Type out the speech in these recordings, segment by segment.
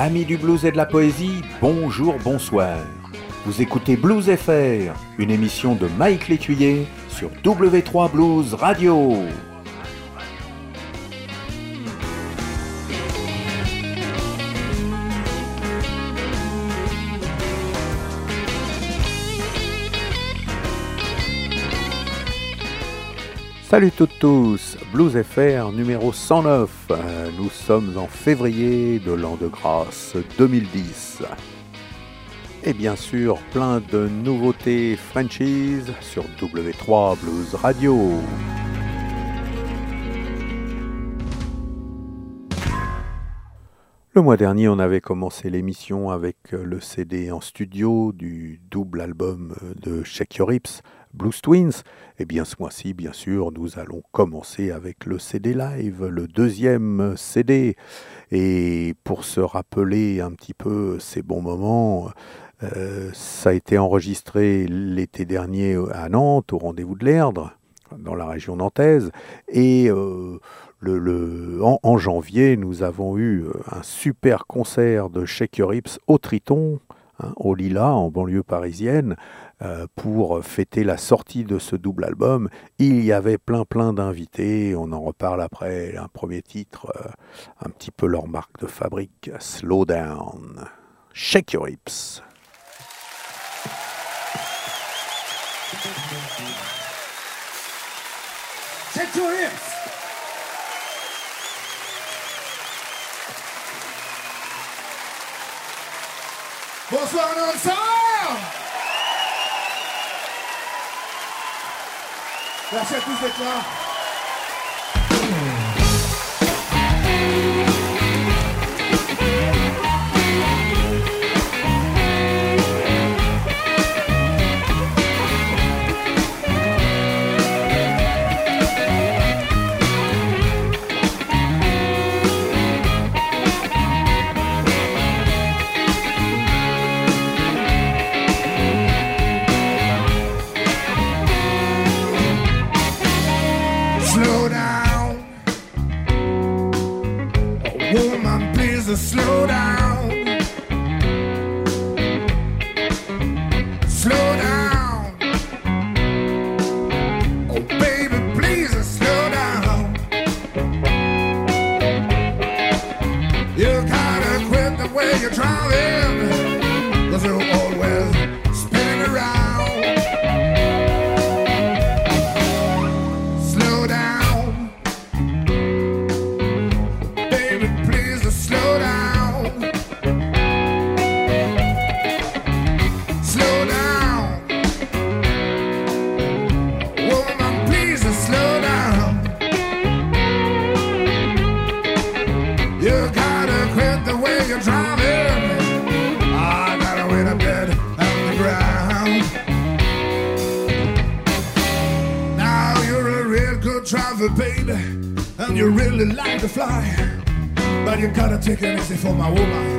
Amis du blues et de la poésie, bonjour, bonsoir. Vous écoutez Blues FR, une émission de Mike Létuyer sur W3 Blues Radio. Salut tous, Blues FR numéro 109. Euh, Nous sommes en février de l'an de grâce 2010. Et bien sûr, plein de nouveautés franchise sur W3 Blues Radio. Le mois dernier, on avait commencé l'émission avec le CD en studio du double album de Shake Your Hips, Blues Twins. Et bien ce mois-ci, bien sûr, nous allons commencer avec le CD live, le deuxième CD. Et pour se rappeler un petit peu ces bons moments, euh, ça a été enregistré l'été dernier à Nantes, au rendez-vous de l'Erdre, dans la région nantaise. Et euh, en janvier, nous avons eu euh, un super concert de Shake Your Hips au Triton, hein, au Lila, en banlieue parisienne, euh, pour fêter la sortie de ce double album. Il y avait plein plein d'invités, on en reparle après, un premier titre, euh, un petit peu leur marque de fabrique, Slow Down. Shake Your Hips. Shake your hips. Bonsoir. Merci à tous d'être là. Slow down. Chegando esse forma, olá.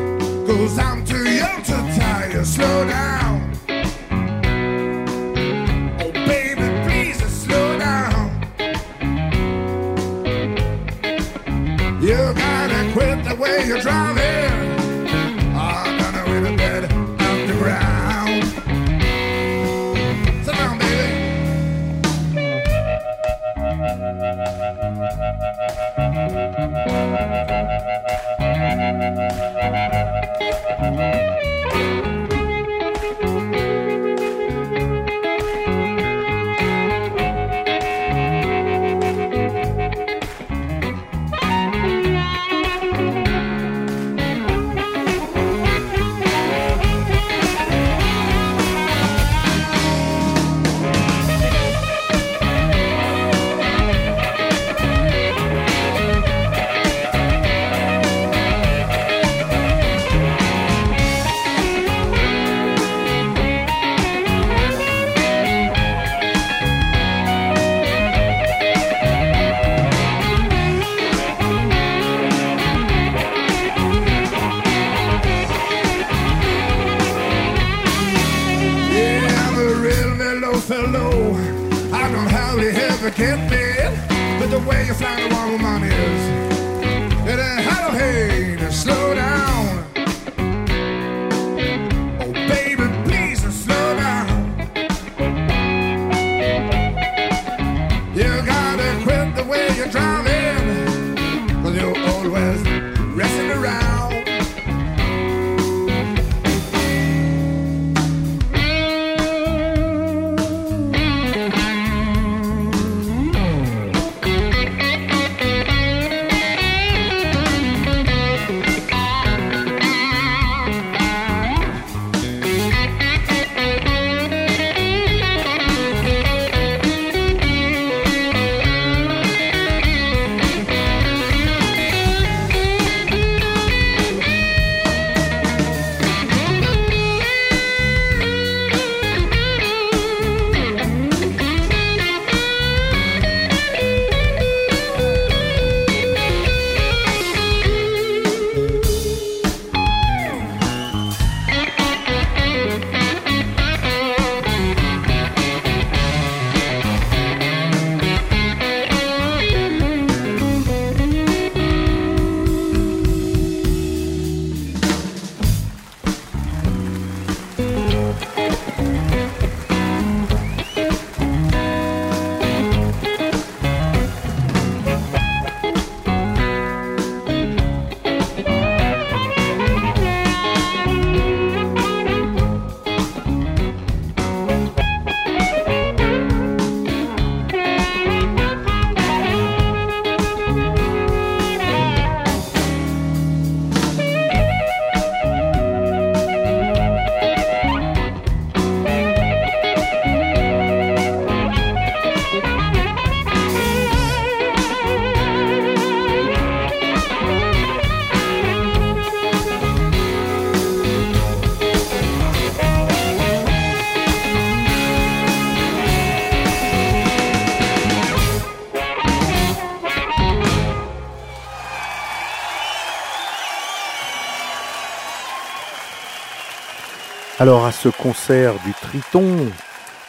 Alors à ce concert du Triton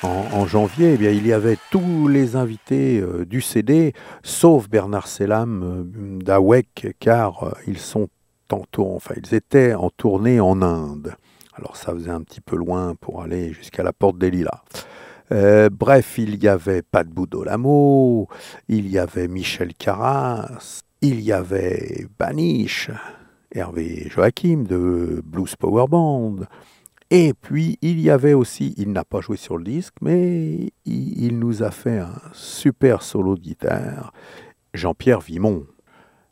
en, janvier, eh il y avait tous les invités euh, du CD, sauf Bernard Selam euh, d'Awek, car euh, ils sont tour- enfin ils étaient en tournée en Inde. Alors ça faisait un petit peu loin pour aller jusqu'à la porte des Lilas. Bref, il y avait Pat Boudolamo, il y avait Michel Carras, il y avait Banish, Hervé Joachim de Blues Power Band. Et puis, il y avait aussi, il n'a pas joué sur le disque, mais il, nous a fait un super solo de guitare, Jean-Pierre Vimon.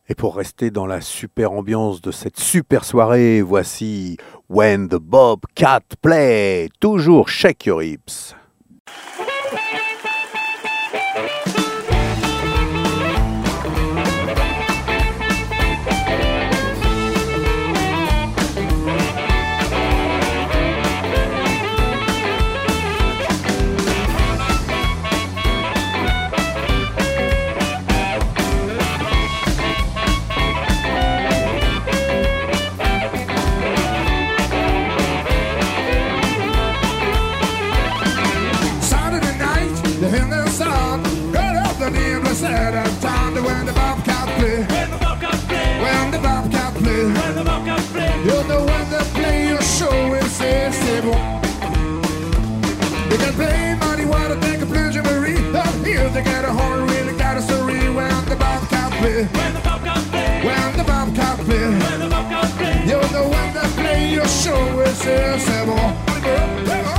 Et pour rester dans la super ambiance de cette super soirée, voici When the Bobcat Play, toujours Shake Your Hips. In the sun, got up the name of Saturday time to when the Bobcat play. When the Bobcat play, When the Bobcat play, when the Bobcat play, you know when they play your show is stable. They can play Muddy Water, they can play Jamboree. Up here they got a horn, really got a story when the Bobcat play. when the Bobcat play, When the Bobcat play, when the Bobcat play. you know when they play your show is stable. Yeah,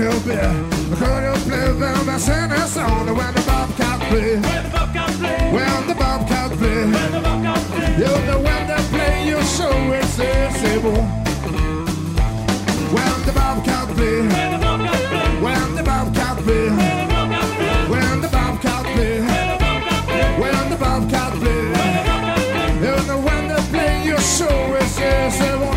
I could them song when the bobcat played. When the bobcat played. When the bobcat played. When the. You know when they play your show it's sensible. When the bobcat played. When the bobcat played. When the bobcat played. When the bobcat played. When the bobcat played. You know when they play your show it's sensible.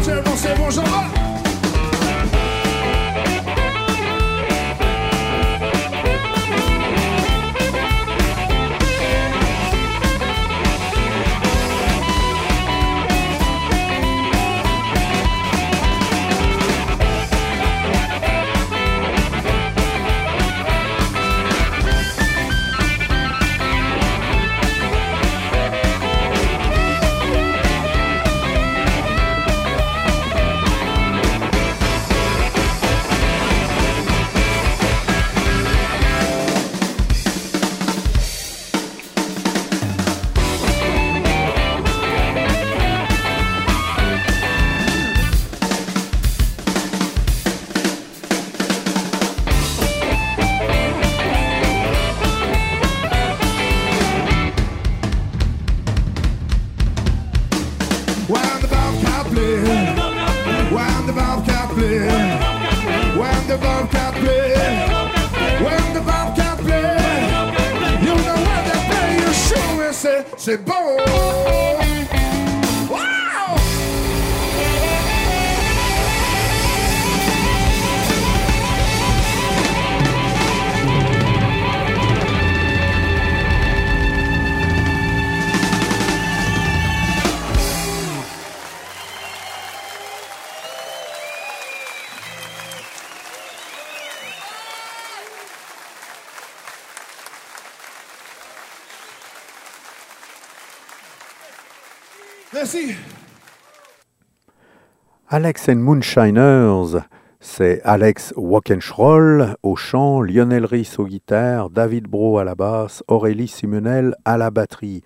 Alex and Moonshiners, c'est Alex Walkenschroll au chant, Lionel Rhys au guitare, David Bro à la basse, Aurélie Simonel à la batterie.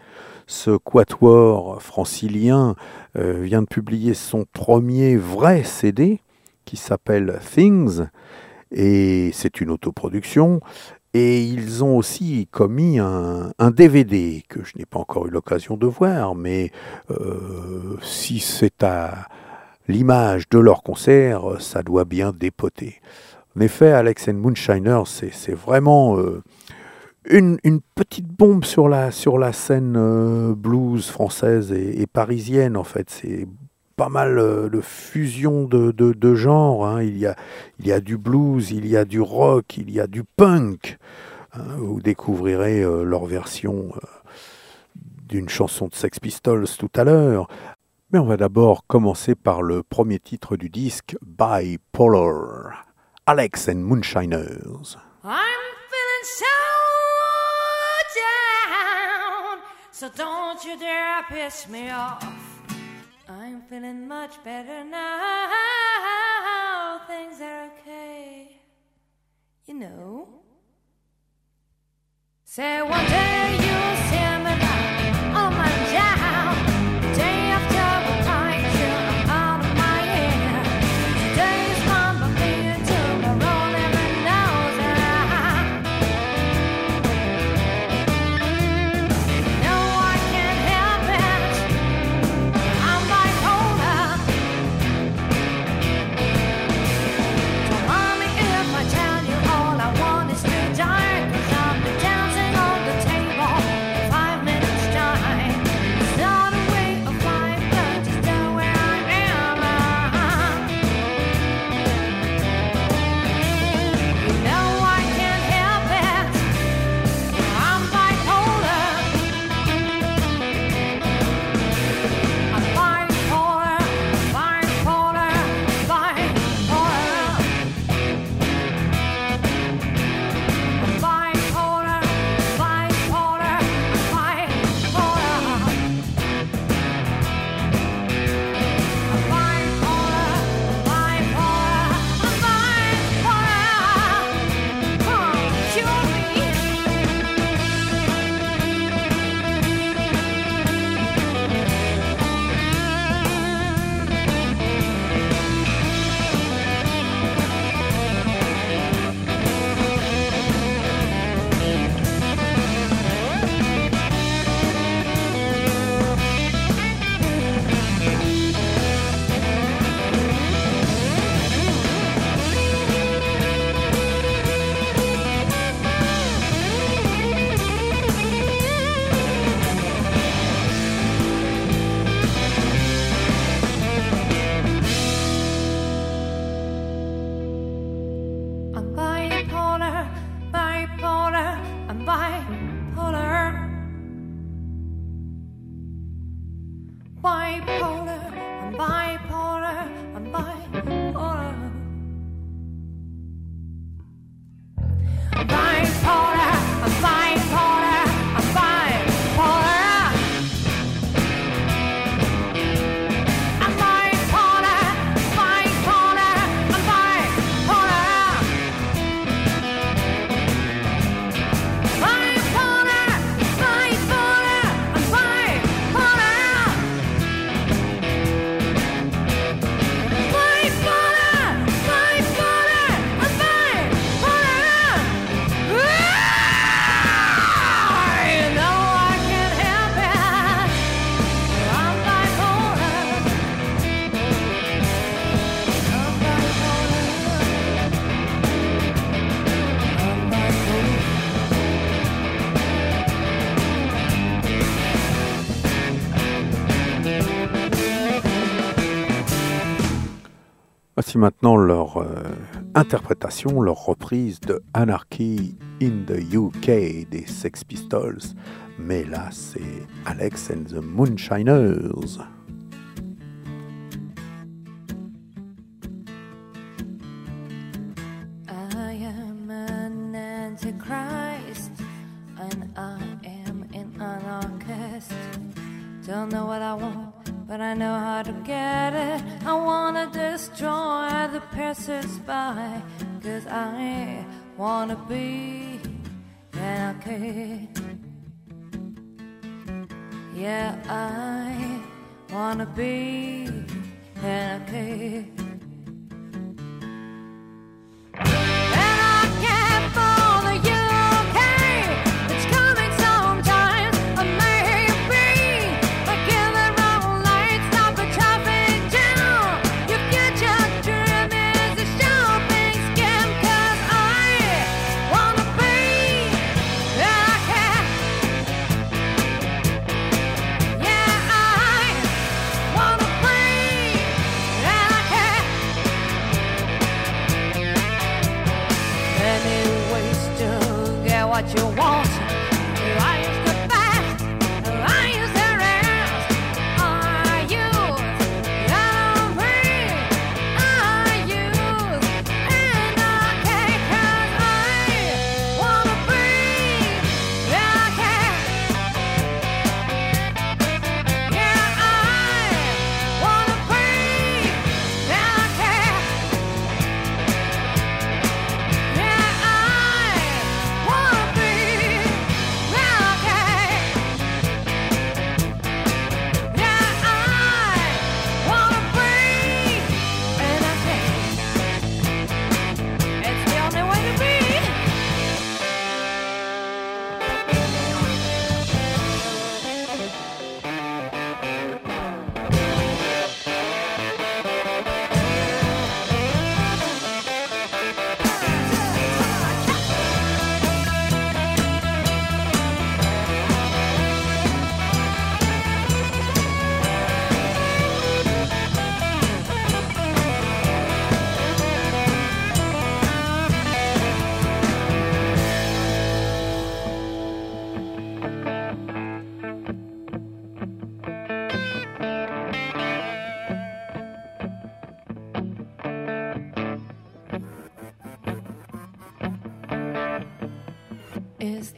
Ce quatuor francilien euh, vient de publier son premier vrai CD qui s'appelle Things et c'est une autoproduction. Et ils ont aussi commis un, un DVD que je n'ai pas encore eu l'occasion de voir, mais euh, si c'est à l'image de leur concert, ça doit bien dépoter. En effet, Alex and Moonshiner, c'est vraiment euh, une, petite bombe sur la, sur la scène euh, blues française et, parisienne, en fait. C'est pas mal euh, de fusion de, de, de genres. hein. Il, y a, il y a du blues, il y a du rock, il y a du punk. hein. Vous découvrirez euh, leur version d'une chanson de Sex Pistols tout à l'heure. Mais on va d'abord commencer par le premier titre du disque, Bipolar. Alex and Moonshiners. I'm feeling so down, so don't you dare piss me off. I'm feeling much better now. Things are okay, you know. Say one day you'll see me maintenant leur euh, interprétation, leur reprise de Anarchy in the UK des Sex Pistols. Mais là, c'est Alex and the Moonshiners.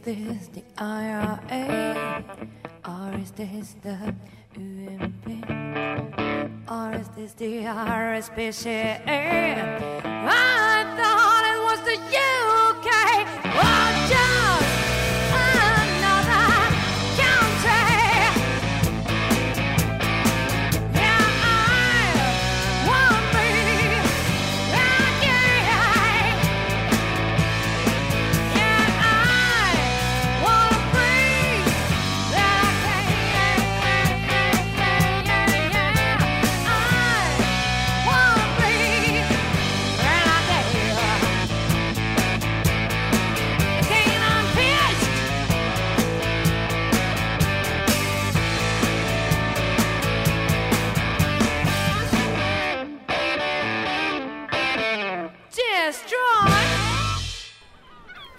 this the IRA? Or is this the UMP? Or is this the RSPCA? Ah!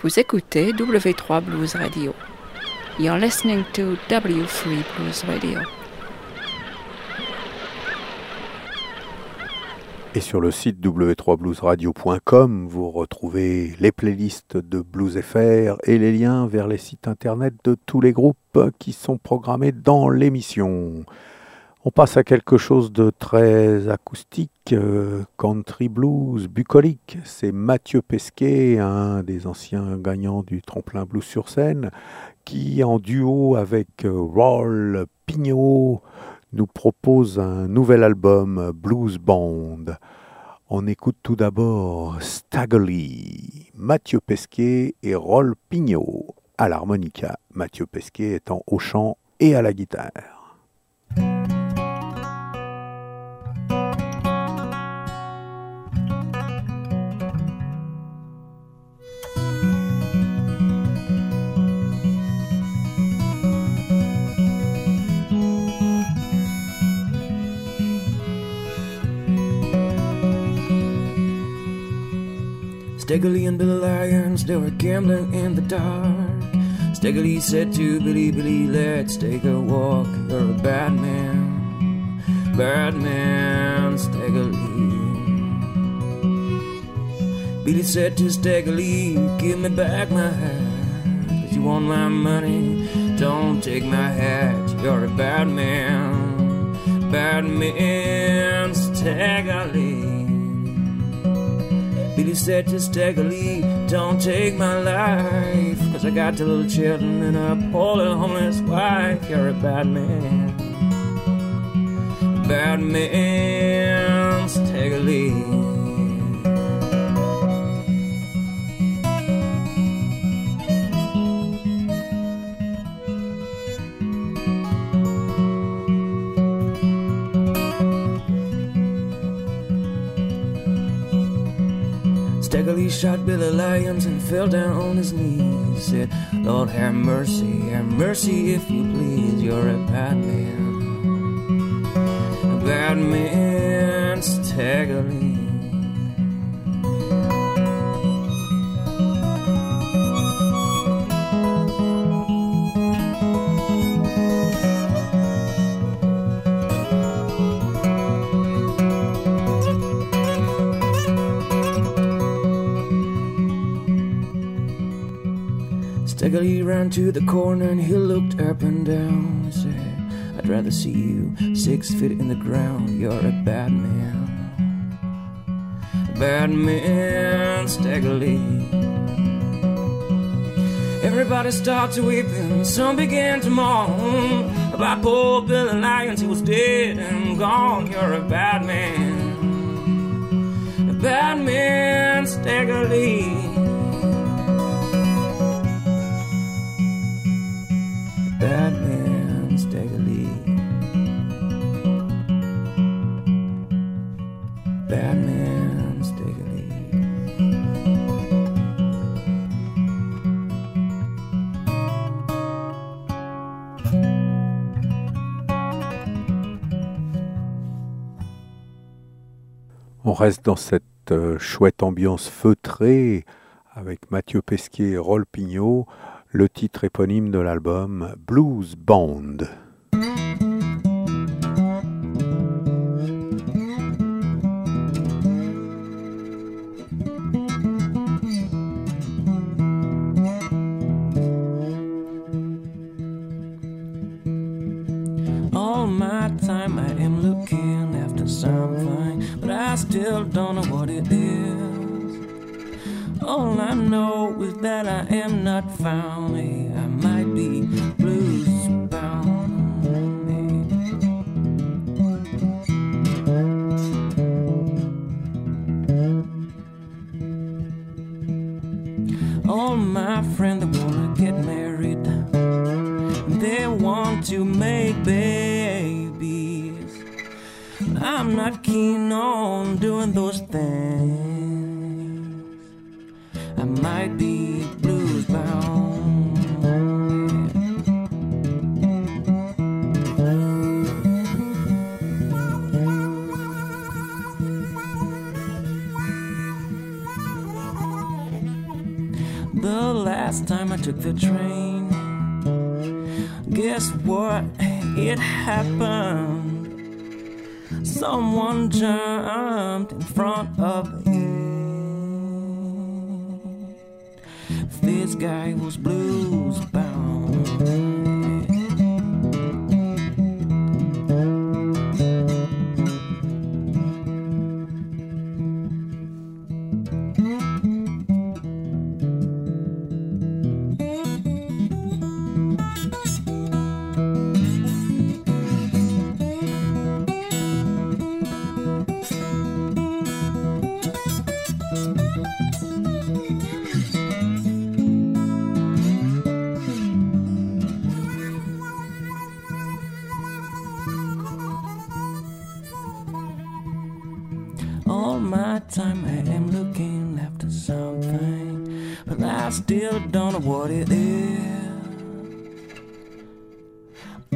Vous écoutez W3 Blues Radio. You're listening to W3 Blues Radio. Et sur le site w3bluesradio.com, vous retrouvez les playlists de Blues FR et les liens vers les sites internet de tous les groupes qui sont programmés dans l'émission. On passe à quelque chose de très acoustique, euh, country blues, bucolique. C'est Mathieu Pesquet, un des anciens gagnants du tremplin blues sur scène, qui en duo avec euh, Roll Pignot nous propose un nouvel album Blues Band. On écoute tout d'abord Staggerly, Mathieu Pesquet et Roll Pignot à l'harmonica, Mathieu Pesquet étant au chant et à la guitare. Stegley and Billy Lyons, they were gambling in the dark. Stegley said to Billy, Billy, let's take a walk. You're a bad man, bad man, Stegley. Billy said to Stegley, give me back my hat. If you want my money, don't take my hat. You're a bad man, bad man, Stegley. Billy said to Staggerly, Don't take my life, cause I got two little children and a poor little homeless wife. You're a bad man. Bad man, Staggerly. Staggerly shot Billy Lyons and fell down on his knees. Said, Lord, have mercy, have mercy if you please. You're a bad man, a bad man, Staggerly. Staggerly ran to the corner and he looked up and down. He said, I'd rather see you six feet in the ground. You're a bad man. A bad man, Staggerly. Everybody started weeping, some began to moan about poor Billy Lyons. He was dead and gone. You're a bad man, a bad man, Staggerly. Reste dans cette euh, chouette ambiance feutrée avec Mathieu Pesquet et Roll Pignot, le titre éponyme de l'album Blues Band. Still don't know what it is. All I know is that I am not found. I might be blues bound. All my friends wanna get married, they want to make I'm not keen on doing those things. I might be blues bound. The last time I took the train, guess what? It happened. Someone jumped in front of it. This guy was blues bound. Still don't know what it is.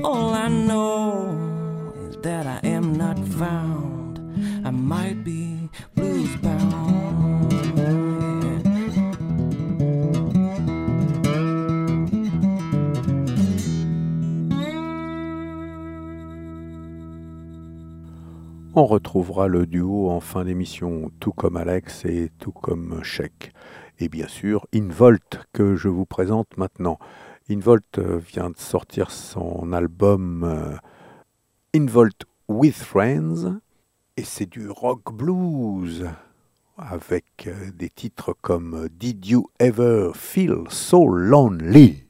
All I know is that I am not found. I might be blues bound. On retrouvera le duo en fin d'émission, tout comme Alex et tout comme Sheik. Et bien sûr, Involt, que je vous présente maintenant. Involt euh, vient de sortir son album euh, Involt with Friends, et c'est du rock blues, avec euh, des titres comme Did You Ever Feel So Lonely?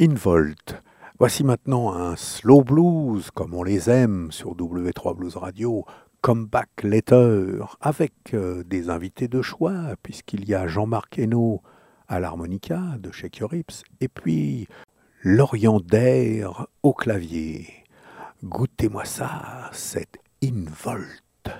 Involt. Voici maintenant un slow blues, comme on les aime sur W3 Blues Radio, Comeback Letter, avec euh, des invités de choix, puisqu'il y a Jean-Marc Hainaut à l'harmonica de Your Hips, et puis Lorient d'air au clavier. Goûtez-moi ça, cette Involt.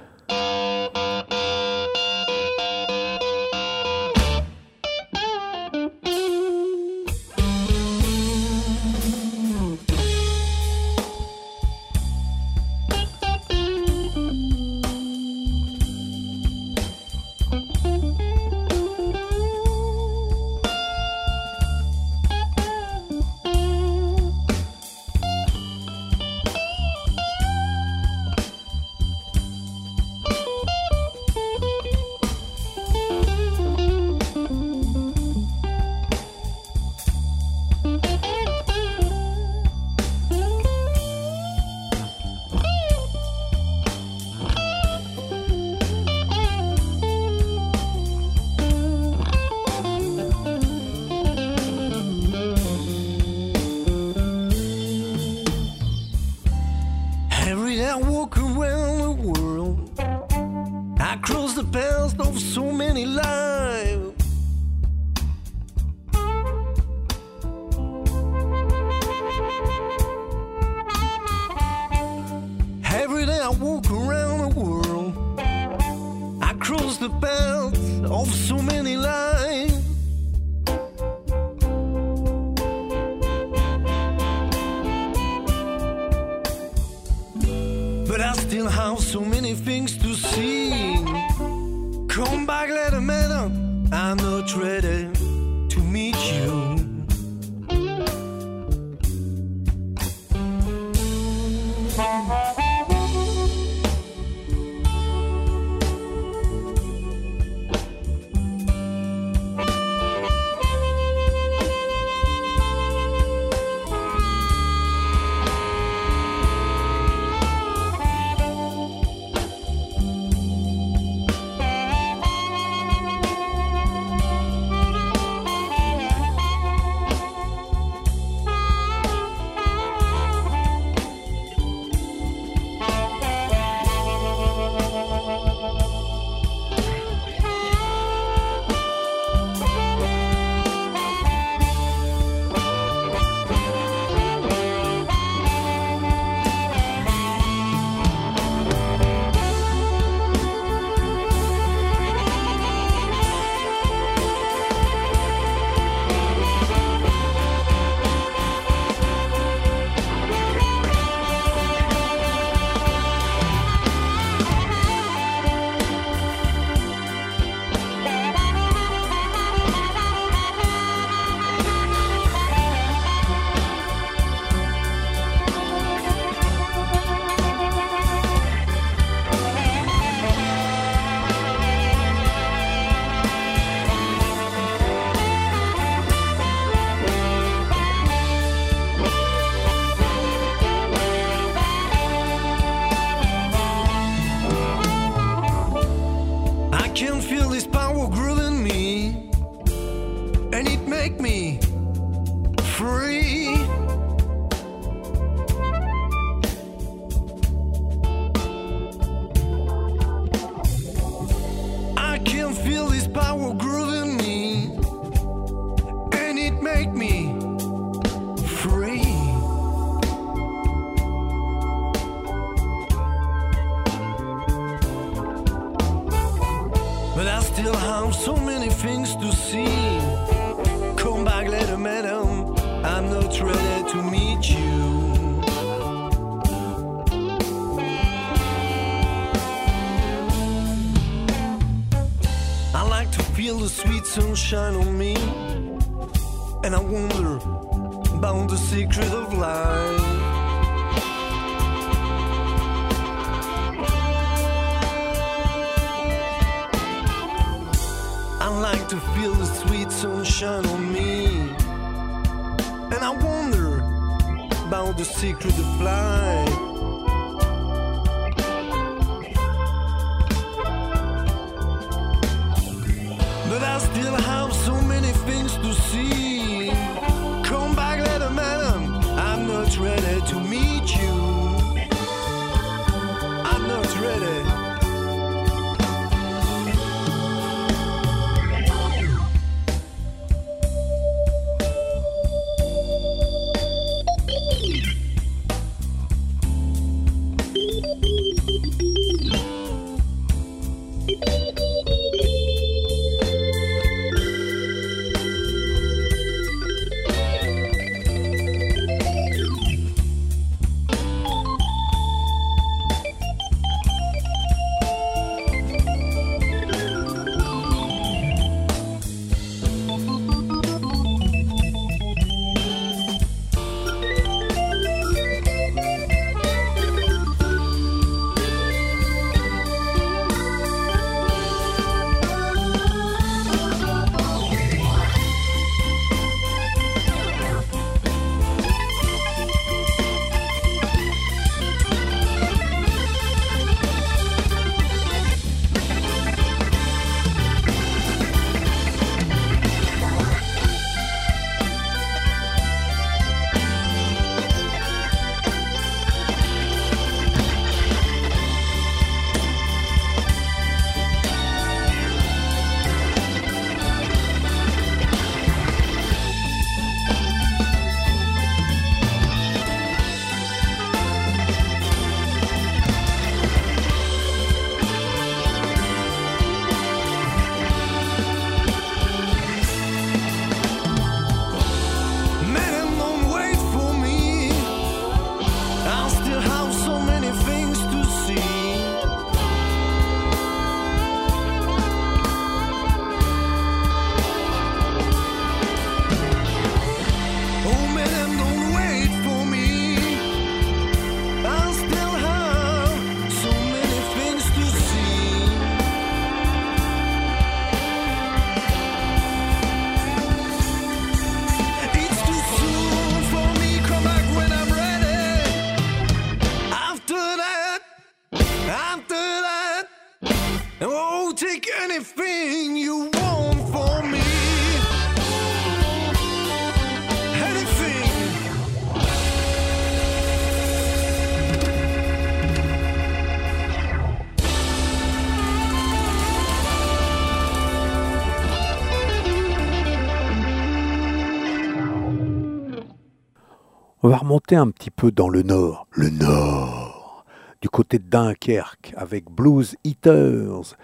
On va remonter un petit peu dans le nord. Le nord Du côté de Dunkerque, avec Blues Eaters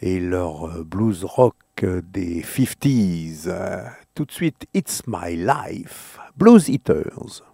et leur euh, blues rock euh, des 50s. Euh, tout de suite, It's My Life. Blues Eaters.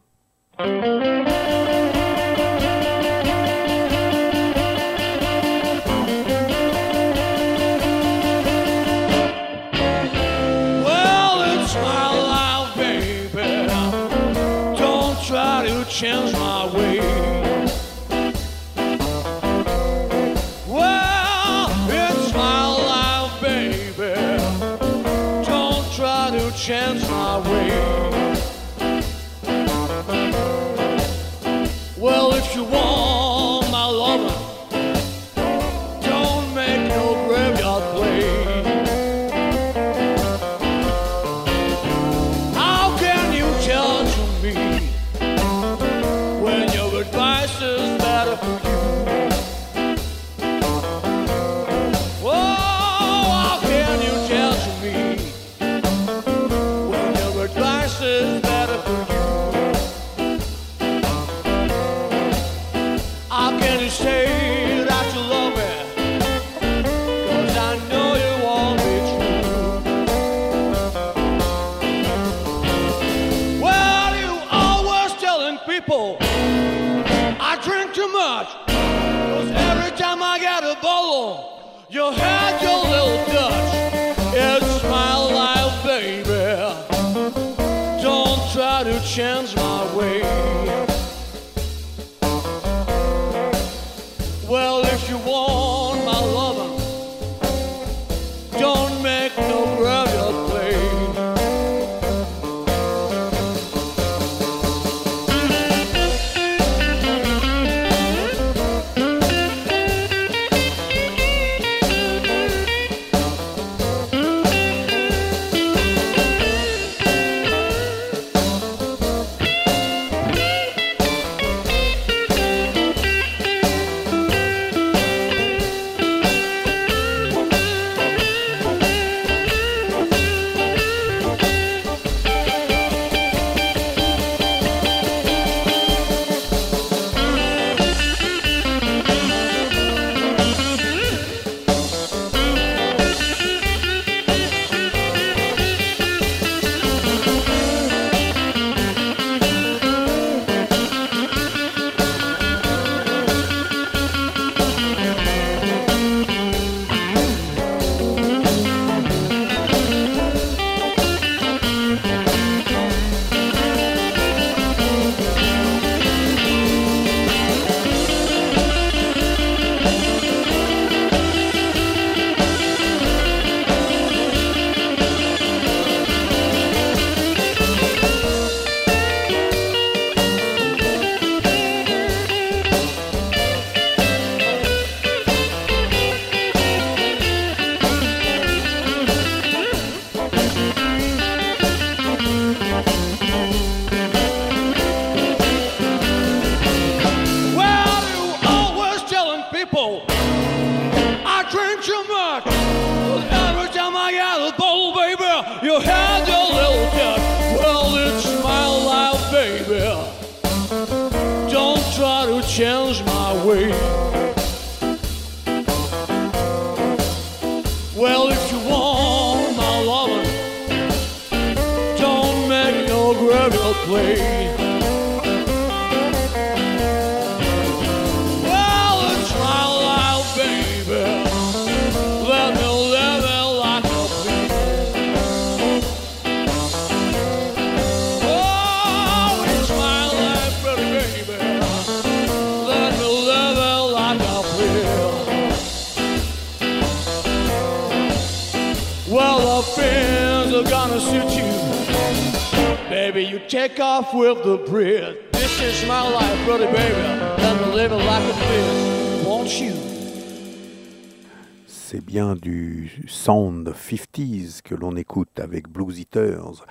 Sound 50s que l'on écoute avec Blues Eaters.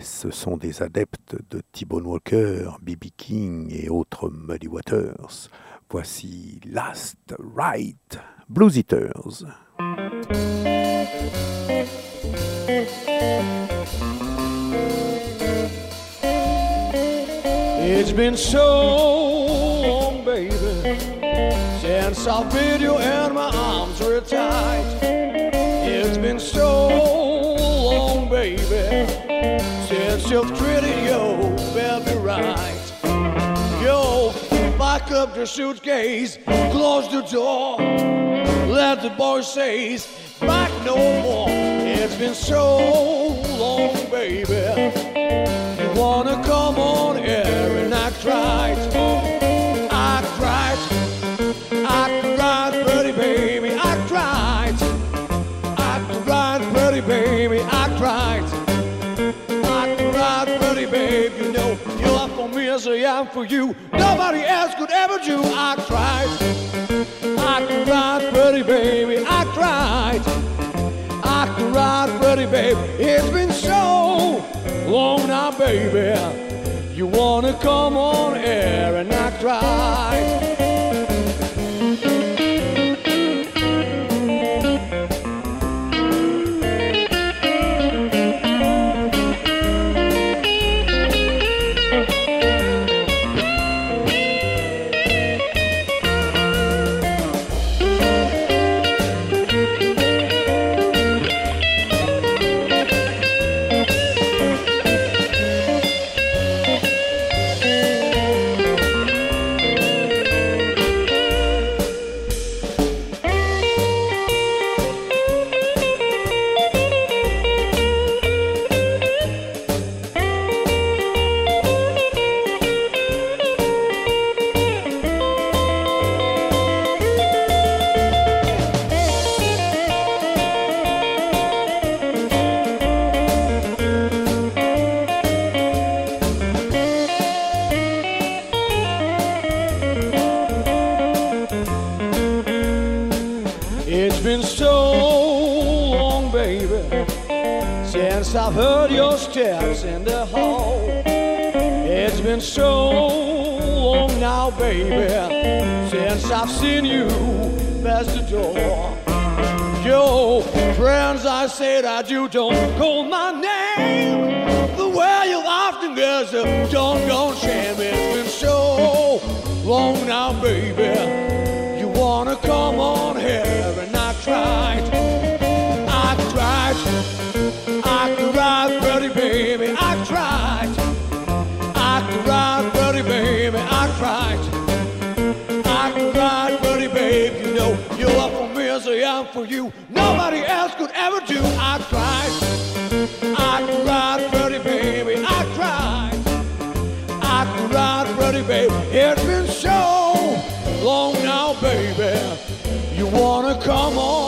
Ce sont des adeptes de T-Bone Walker, B.B. King et autres Muddy Waters. Voici Last Ride, Blues Eaters. It's been so baby. It's been so long, baby, since you've treated your baby right. Yo, pack up your suitcase, close the door, let the boy say back no more. It's been so long, baby. You wanna come on here and act right, I am for you. Nobody else could ever do. Act right, act right, pretty baby, act right. Act right, pretty baby. It's been so long now, baby. You wanna come on air and I right. Else could ever do. Act right, act right, pretty baby, act right, act right, pretty baby. It's been so long now, baby. You wanna come on?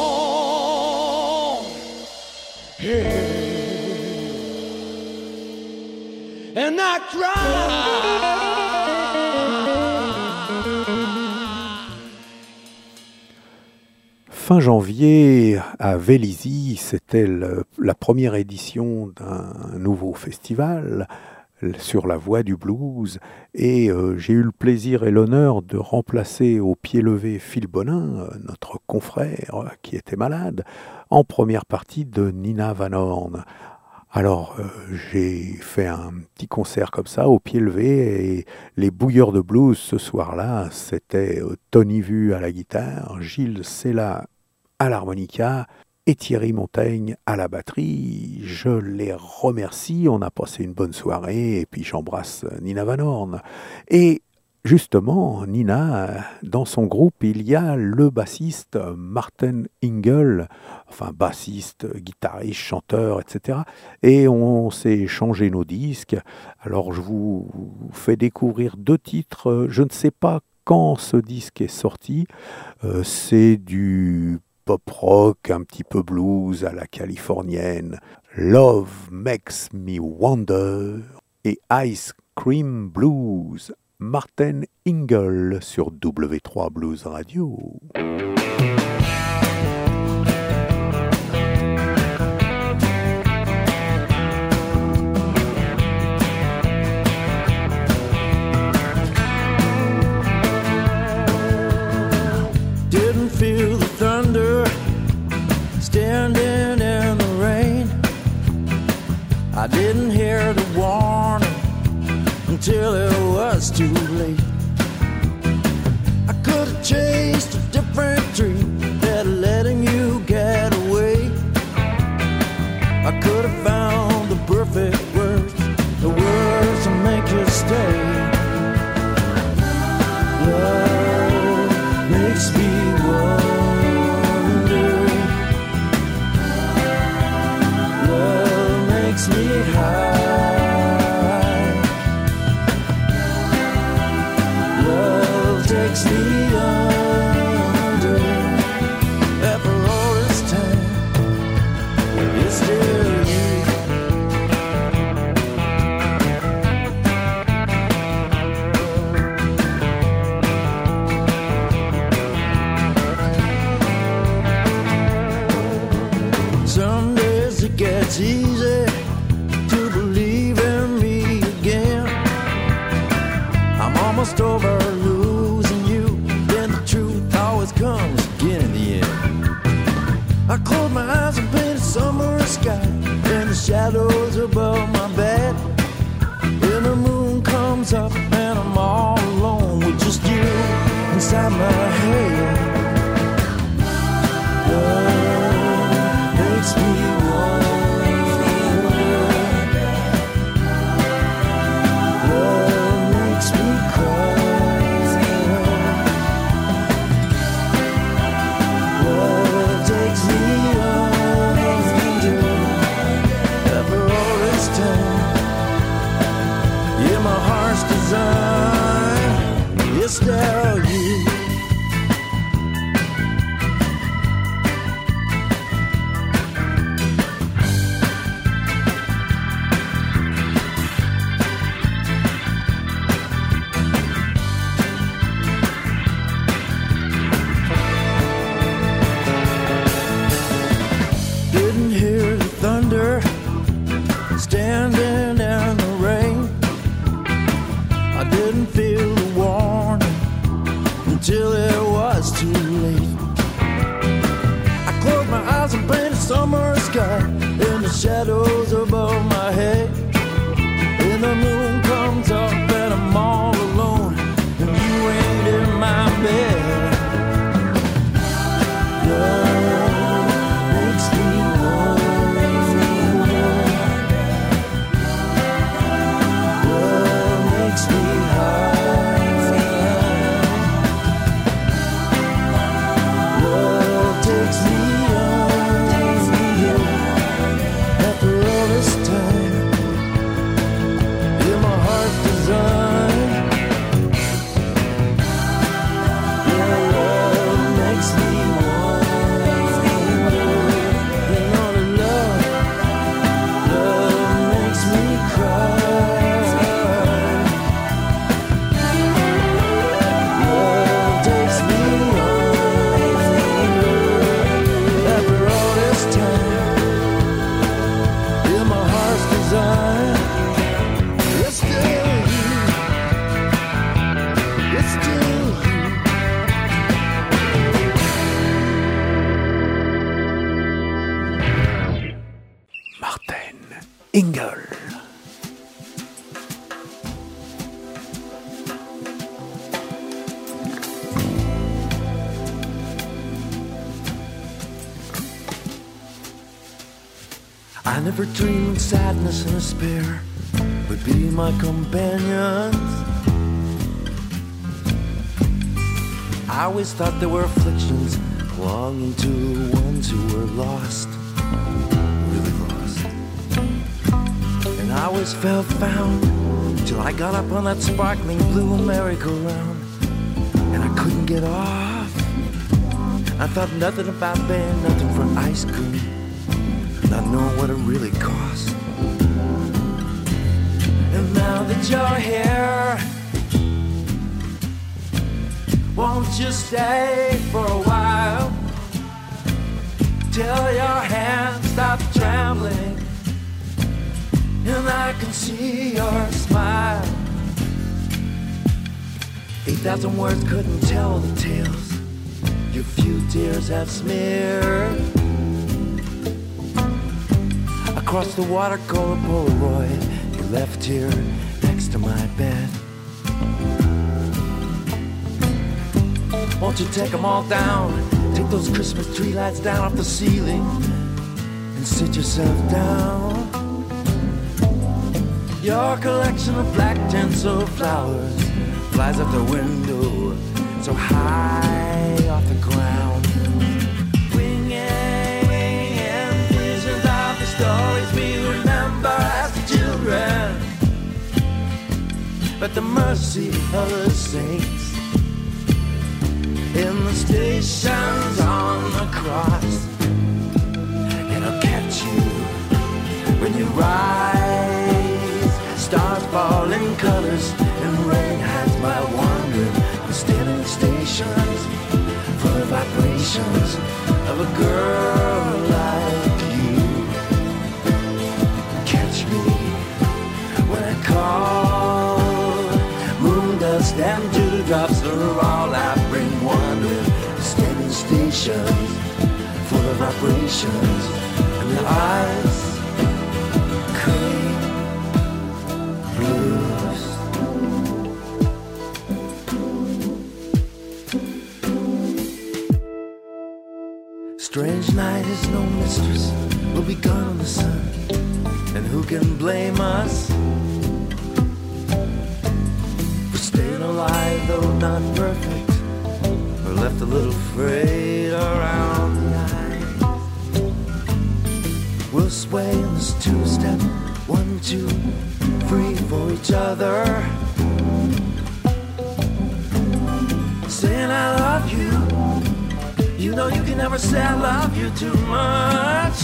And right. Fin janvier, Vélizy, c'était la première édition d'un nouveau festival sur la voie du blues et euh, j'ai eu le plaisir et l'honneur de remplacer au pied levé Phil Bonin, notre confrère qui était malade, en première partie de Nina Van Horn. Alors, euh, j'ai fait un petit concert comme ça, au pied levé, et les bouilleurs de blues ce soir-là, c'était euh, Tony Vu à la guitare, Gilles Sella à l'harmonica et Thierry Montaigne à la batterie. Je les remercie, on a passé une bonne soirée, et puis j'embrasse euh, Nina Van Horn. Et justement, Nina, dans son groupe, il y a le bassiste Martin Ingel, enfin bassiste, guitariste, chanteur, etc. Et on s'est échangé nos disques. Alors je vous fais découvrir deux titres. Je ne sais pas quand ce disque est sorti. Euh, C'est du pop rock, un petit peu blues à la californienne. Love Makes Me Wonder et Ice Cream Blues. Martin Ingel sur W3 Blues Radio. till it was too late. shadows above. always thought there were afflictions belonging to ones who were lost, really lost. And I always felt found till I got up on that sparkling blue merry-go-round, and I couldn't get off. I thought nothing about paying nothing for ice cream, not knowing what it really cost. And now that you're here. Won't you stay for a while? Till your hands stop trembling and I can see your smile. Eight thousand words couldn't tell the tales your few tears have smeared across the water, color Polaroid you left here Won't you take them all down? Take those Christmas tree lights down off the ceiling and sit yourself down. Your collection of black tinsel flowers flies out the window so high off the ground. Winging, visions of the stories we remember as children. But the mercy of the saints stations on the cross. It'll catch you when you rise. Stars fall in colors and rain hides my wandering. I'm standing in stations full of vibrations of a girl vibrations and the ice cream blues. Strange night is no mistress. We'll be gone in the sun. And who can blame us? For staying alive, though not perfect. Or left a little frayed around We'll sway this two step. One, two, three for each other. Saying I love you. You know you can never say I love you too much.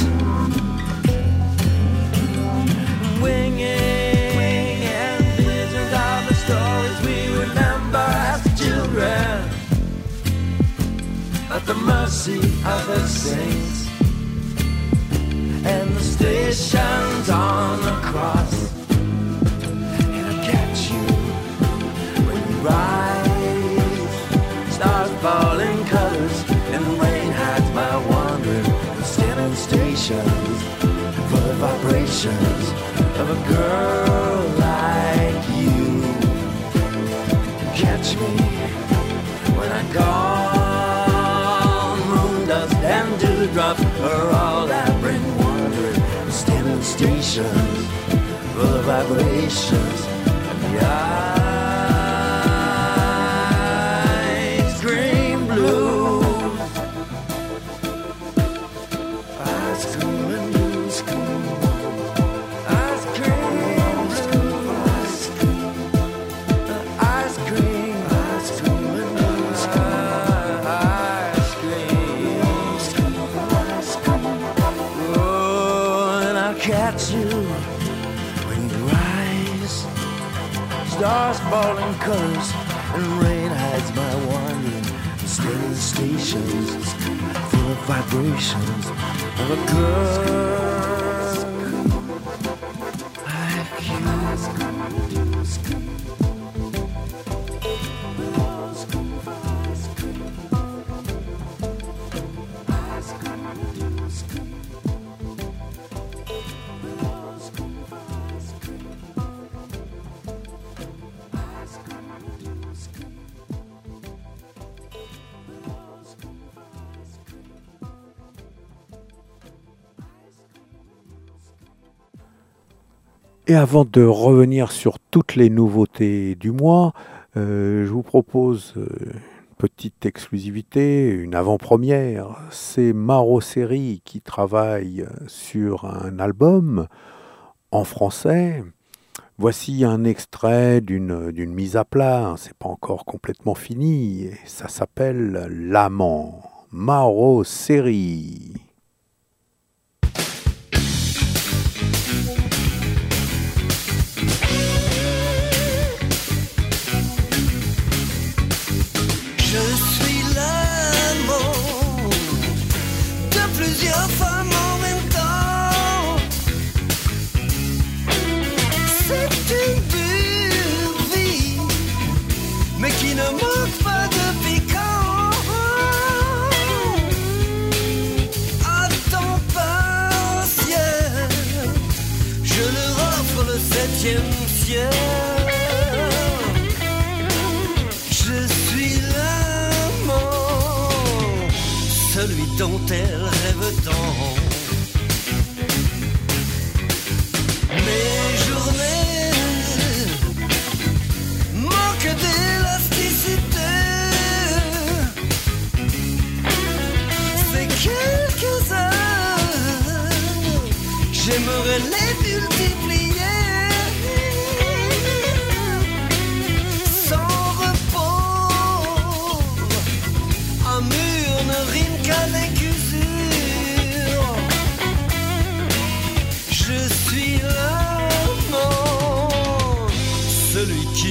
Winging, winging visions of the stories we remember as children. At the mercy of the saints and stations on the cross. It'll catch you when you rise. Stars fall in colors and the rain hides my wandering. I'm standing stations full of vibrations of a girl like you. Catch me when I call. Moon dust and dewdrops are all I stations full of vibrations and the vibrations of a girl avant de revenir sur toutes les nouveautés du mois, euh, je vous propose euh, une petite exclusivité, une avant-première. C'est Maro Seri qui travaille sur un album en français. Voici un extrait d'une mise à plat, hein, c'est pas encore complètement fini, ça s'appelle L'amant. Maro Seri. Pas de piquant, à temps pas je le rends sur le septième ciel. Je suis l'amant, celui dont elle rêve tant.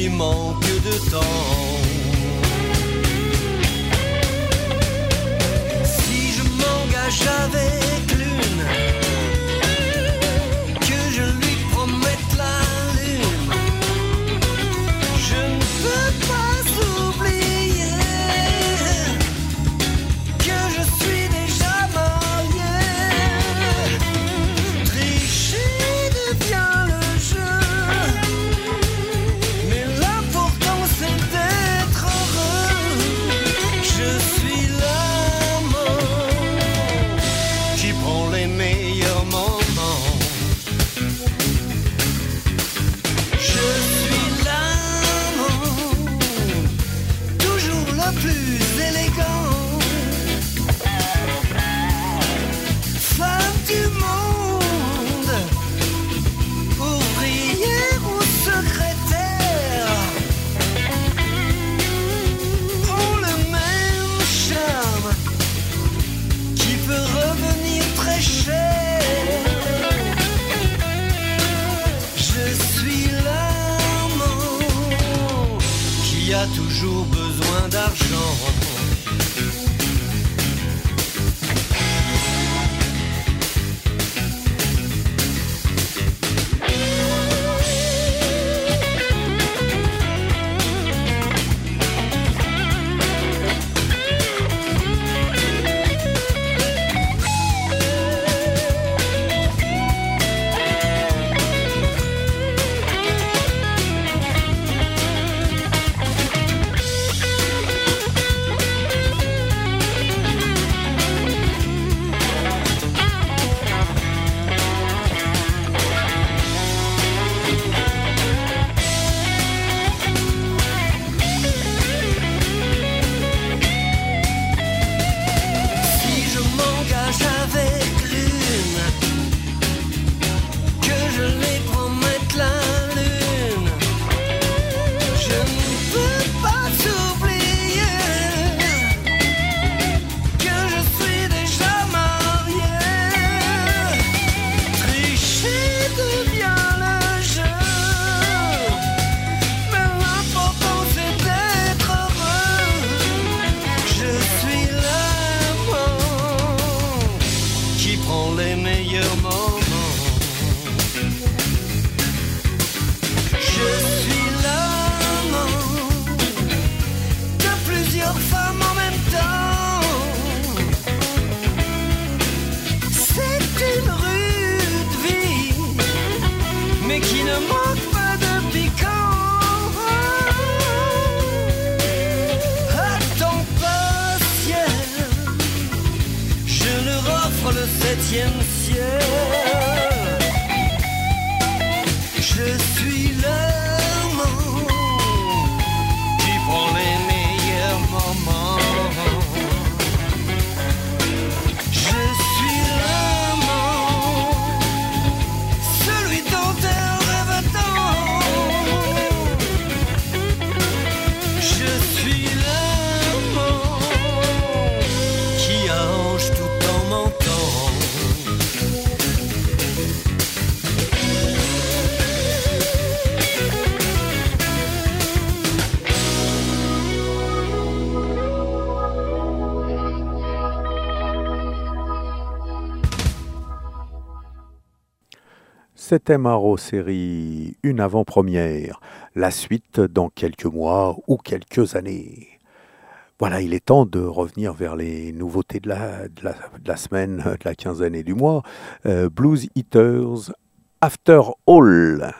Il manque de temps. C'était Maro série, une avant-première, la suite dans quelques mois ou quelques années. Voilà, il est temps de revenir vers les nouveautés de la, semaine, de la quinzaine et du mois. Euh, Blues Eaters After All.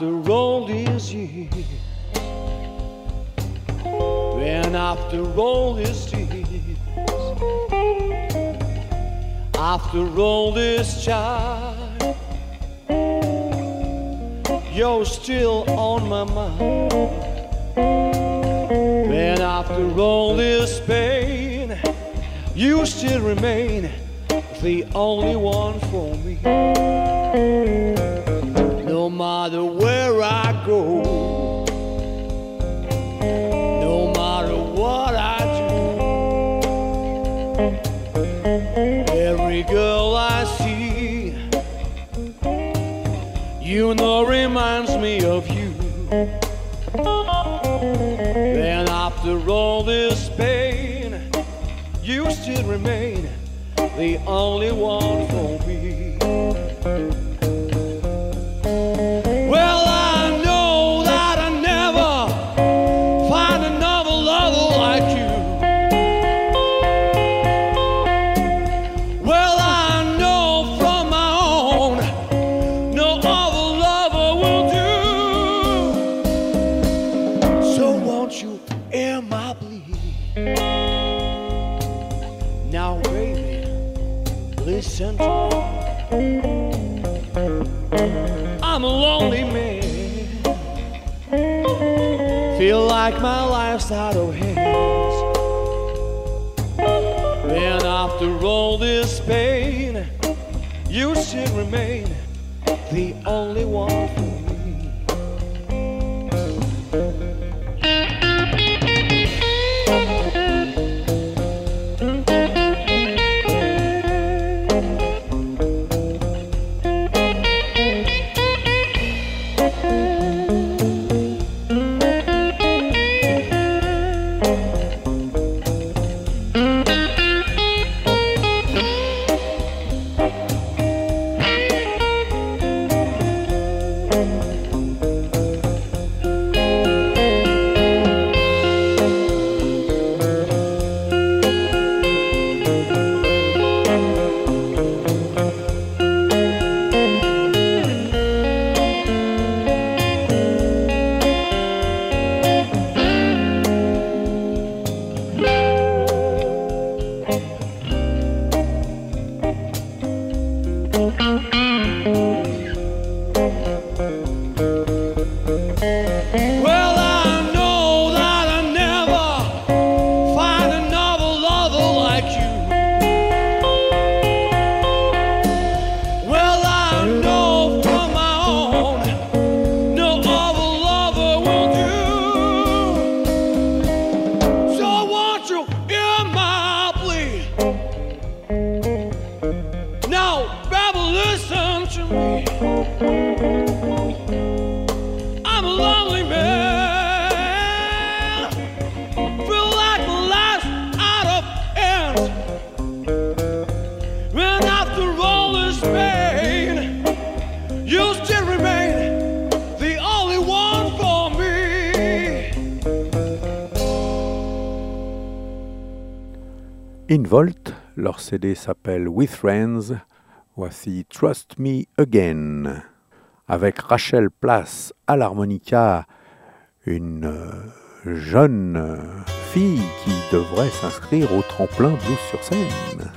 These years, and after all these years, after all this time, you're still on my mind. And after all this pain, you still remain the only one for me. No matter where I go, no matter what I do, every girl I see, you know, reminds me of you. And after all this pain, you still remain the only one for me. I'm a lonely man. Feel like my life's out of hands. And after all this pain, you still remain the only one Involt, leur CD s'appelle With Friends. Voici Trust Me Again. Avec Rachel Place à l'harmonica, une euh, jeune euh, fille qui devrait s'inscrire au tremplin blues sur scène.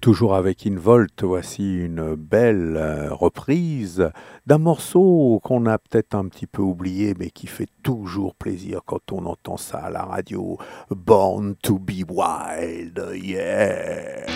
Toujours avec Involt, voici une belle euh, reprise d'un morceau qu'on a peut-être un petit peu oublié, mais qui fait toujours plaisir quand on entend ça à la radio. Born to be wild, yeah!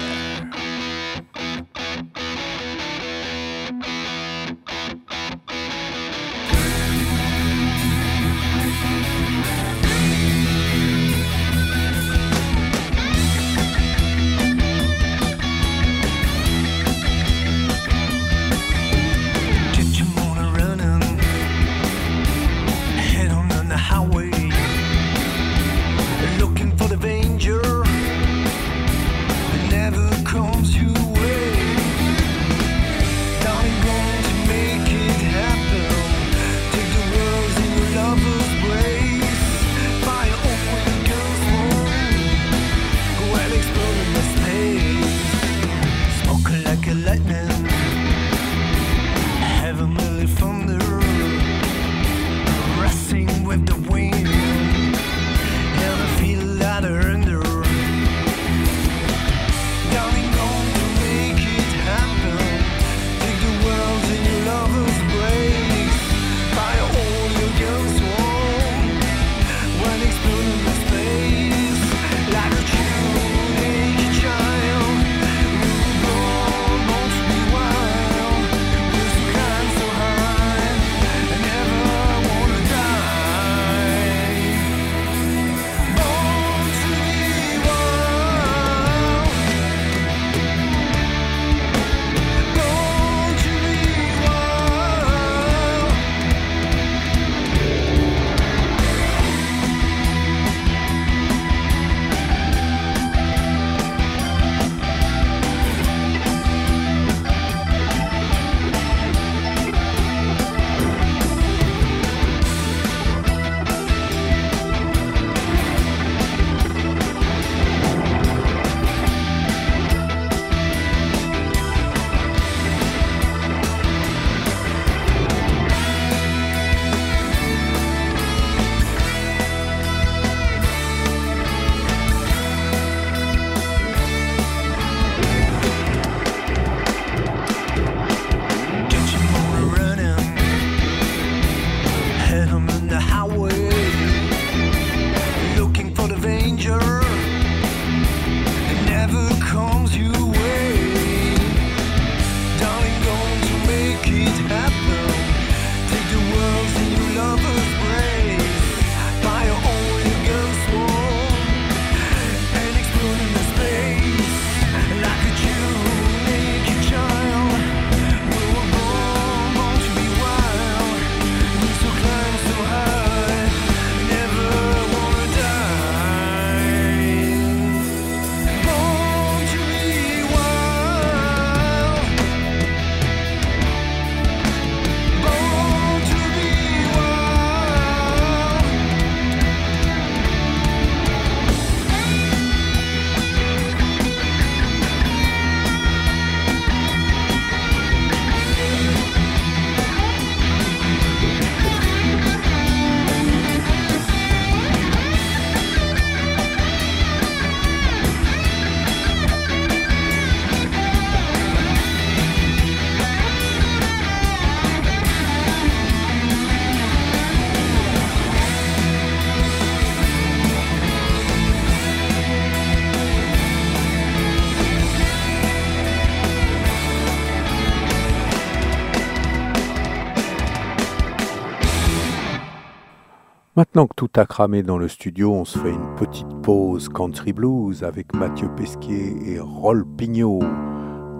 Maintenant que tout a cramé dans le studio, on se fait une petite pause country blues avec Mathieu Pesquier et Roll Pignot.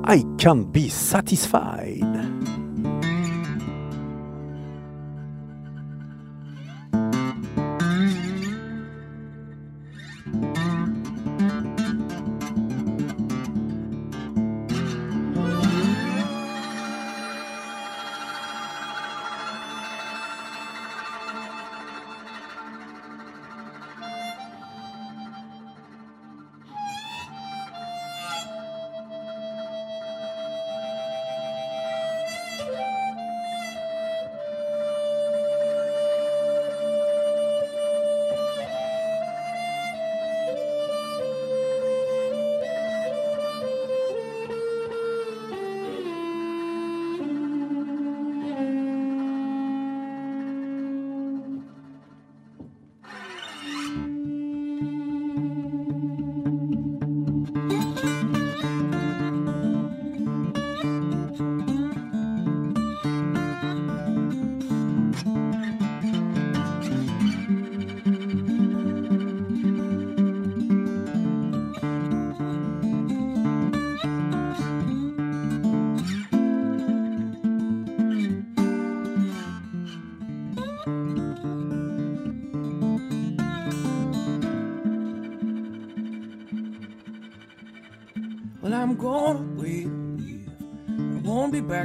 I can't be satisfied.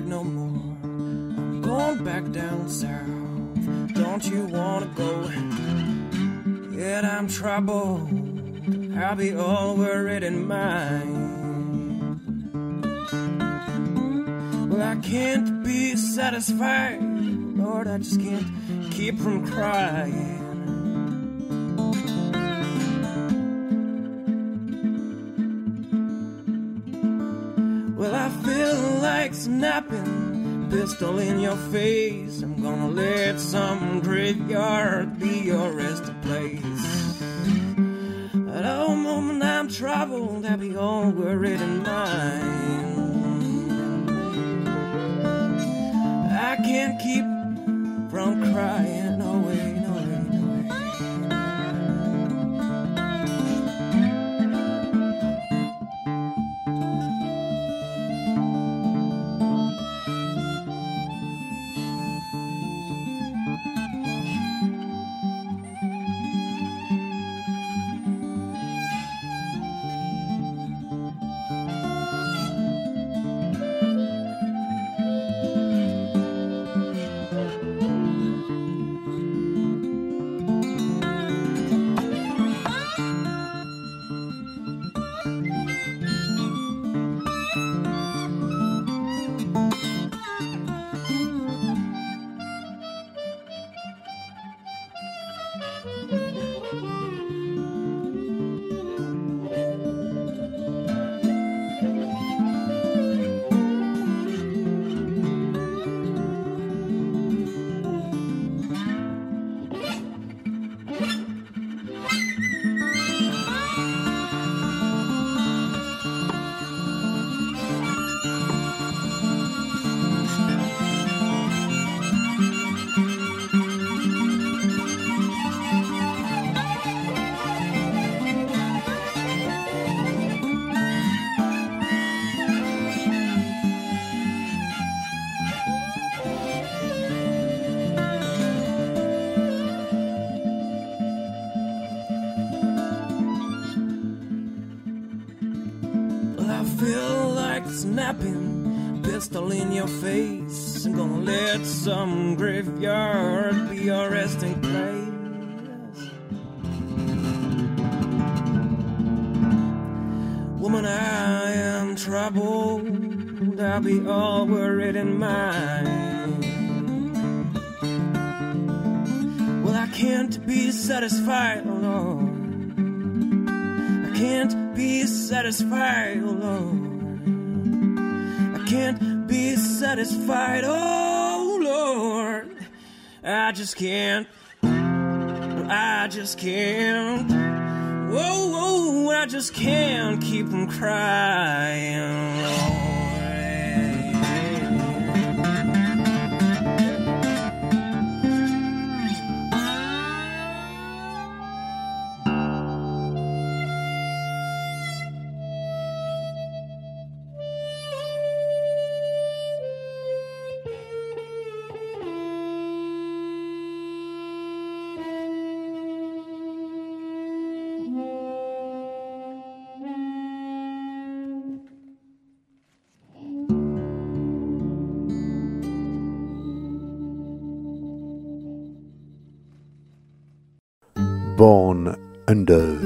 no some graveyard be your resting place. Woman, I am troubled, I'll be all worried in mind. Well, I can't be satisfied, alone. I can't be satisfied, alone. I can't be satisfied, oh I just can't. I just can't. Whoa, whoa, I just can't keep from crying. born under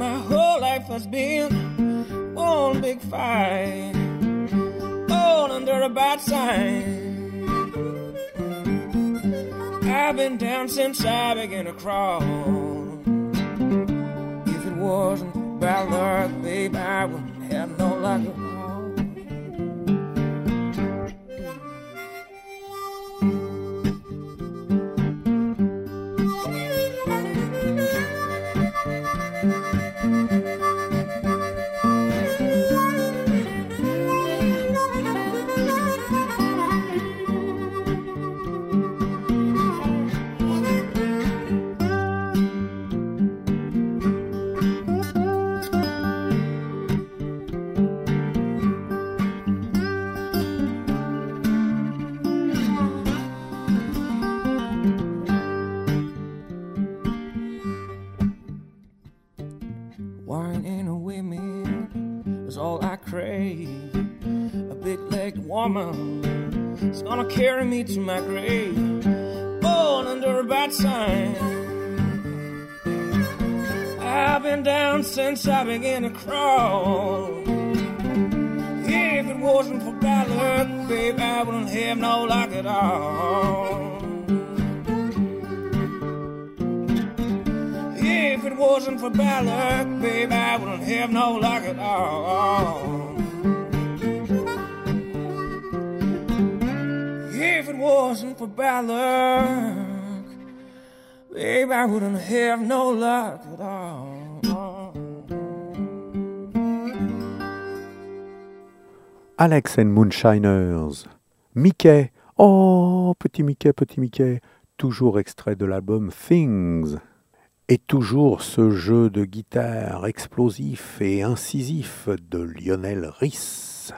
My whole life has been one big fight, all under a bad sign. I've been down since I began to crawl. If it wasn't bad luck, babe, I wouldn't have no luck began to crawl. If it wasn't for bad luck, babe, I wouldn't have no luck at all. If it wasn't for bad luck, babe, I wouldn't have no luck at all. If it wasn't for bad luck, babe, I wouldn't have no luck Alex and Moonshiners. Mickey. Oh, petit Mickey, petit Mickey. Toujours extrait de l'album Things. Et toujours ce jeu de guitare explosif et incisif de Lionel Rhys.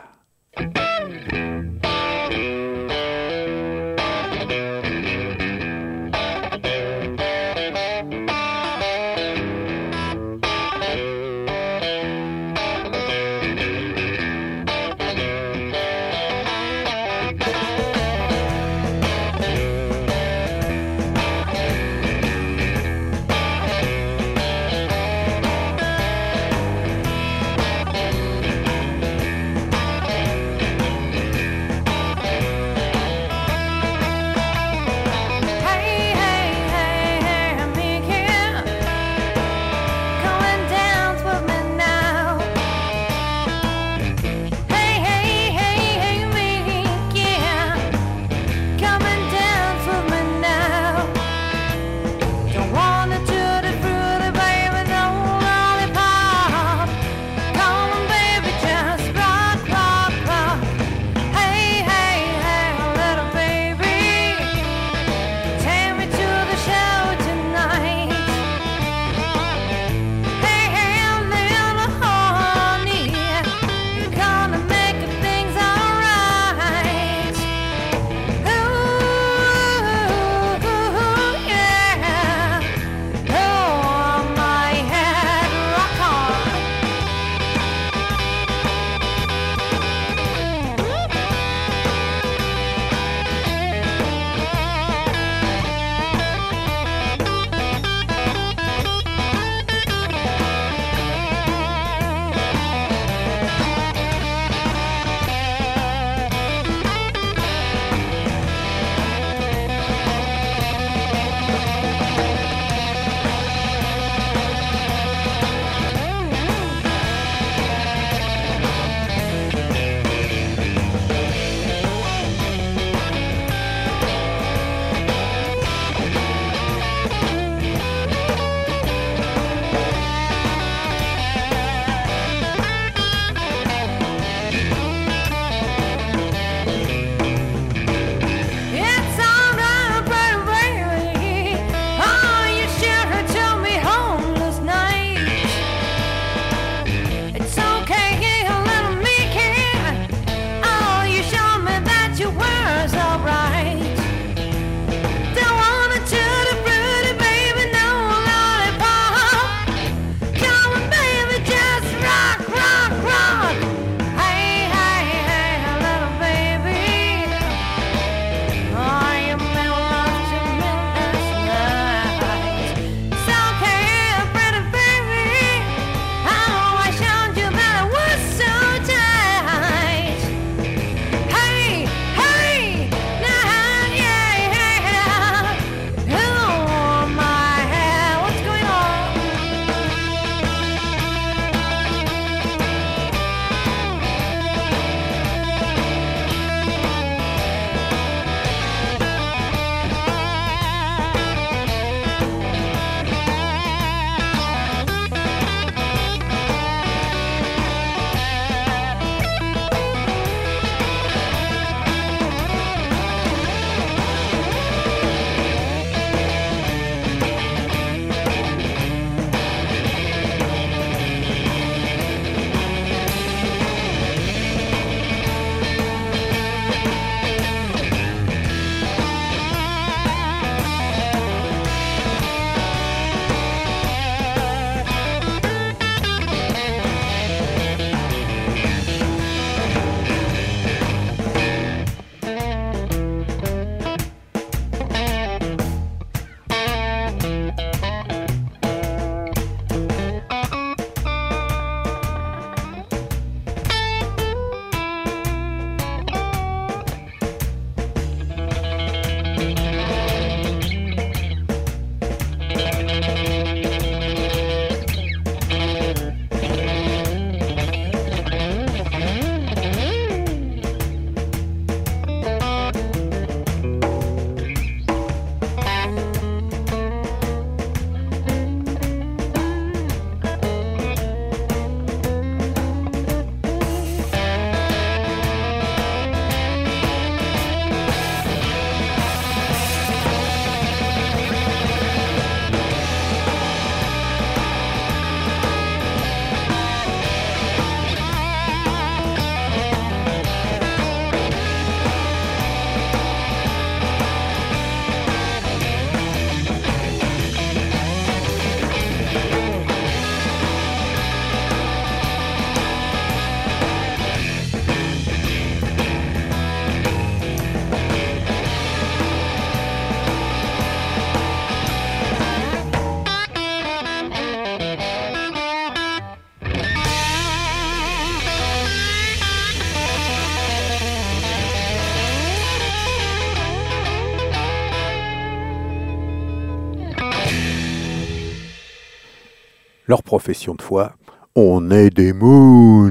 leur profession de foi. On est des moons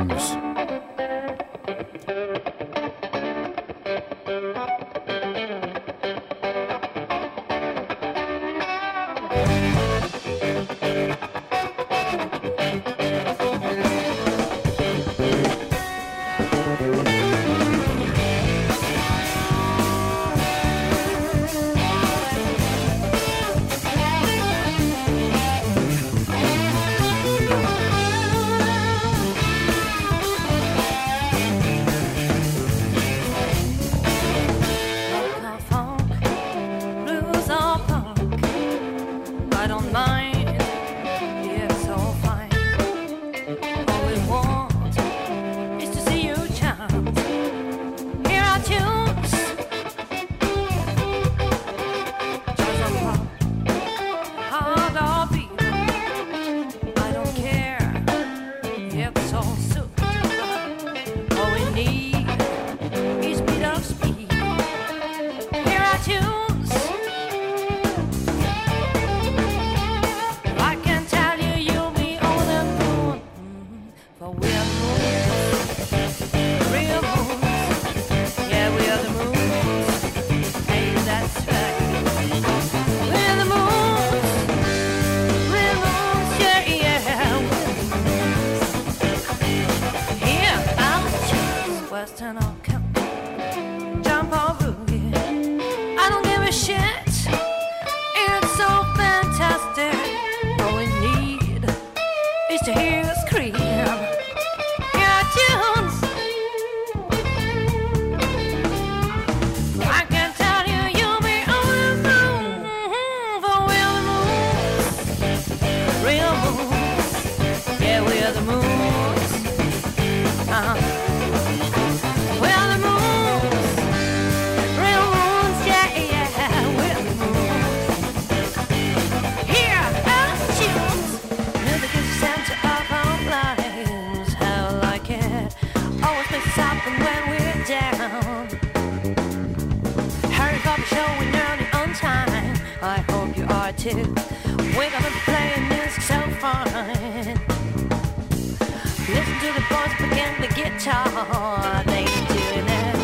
They do that.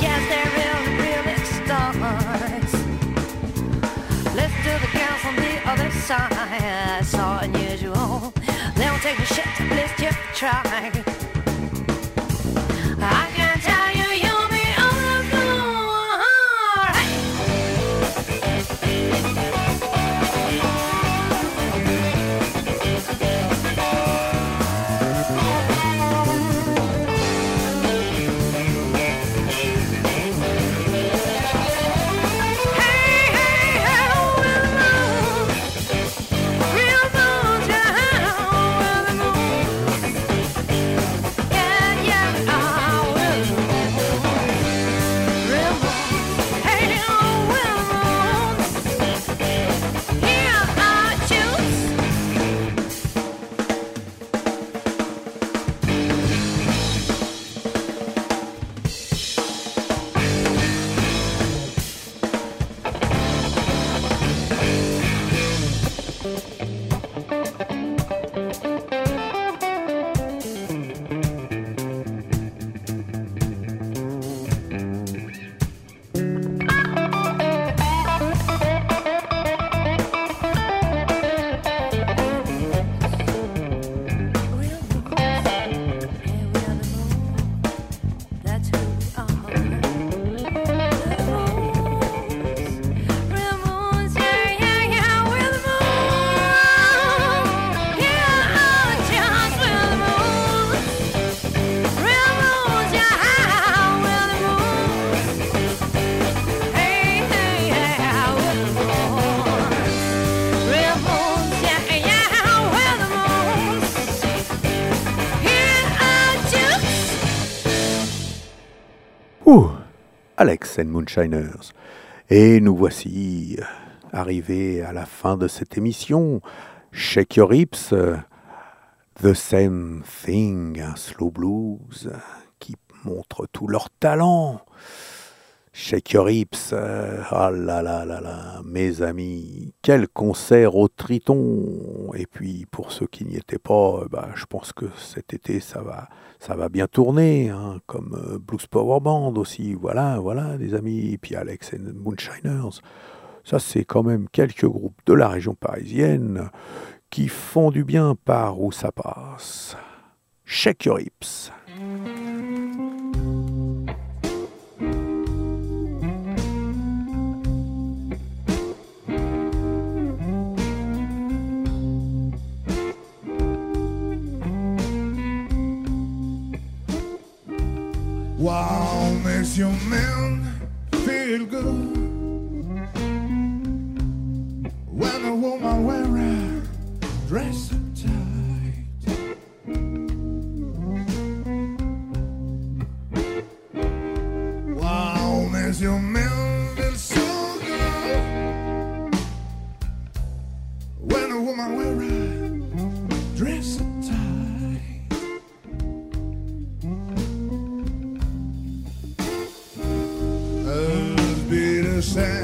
Yes, they're really, really stars. The the other side. So unusual. They don't take shit. Try. Moonshiners. Et nous voici euh, arrivés à la fin de cette émission. Shake Your Hips, euh, The Same Thing, un slow blues euh, qui montre tout leur talent. Shake Your Hips, ah oh là là là là, mes amis, quel concert au Triton Et puis pour ceux qui n'y étaient pas, bah, je pense que cet été ça va ça va bien tourner, hein, comme euh, Blues Power Band aussi, voilà, voilà, les amis, puis Alex and Moonshiners. Ça c'est quand même quelques groupes de la région parisienne qui font du bien par où ça passe. Shake Your Hips. Wow, makes your man feel good when a woman wear a dress up tight. Wow, makes your man feel so good when a woman wear a dress sand.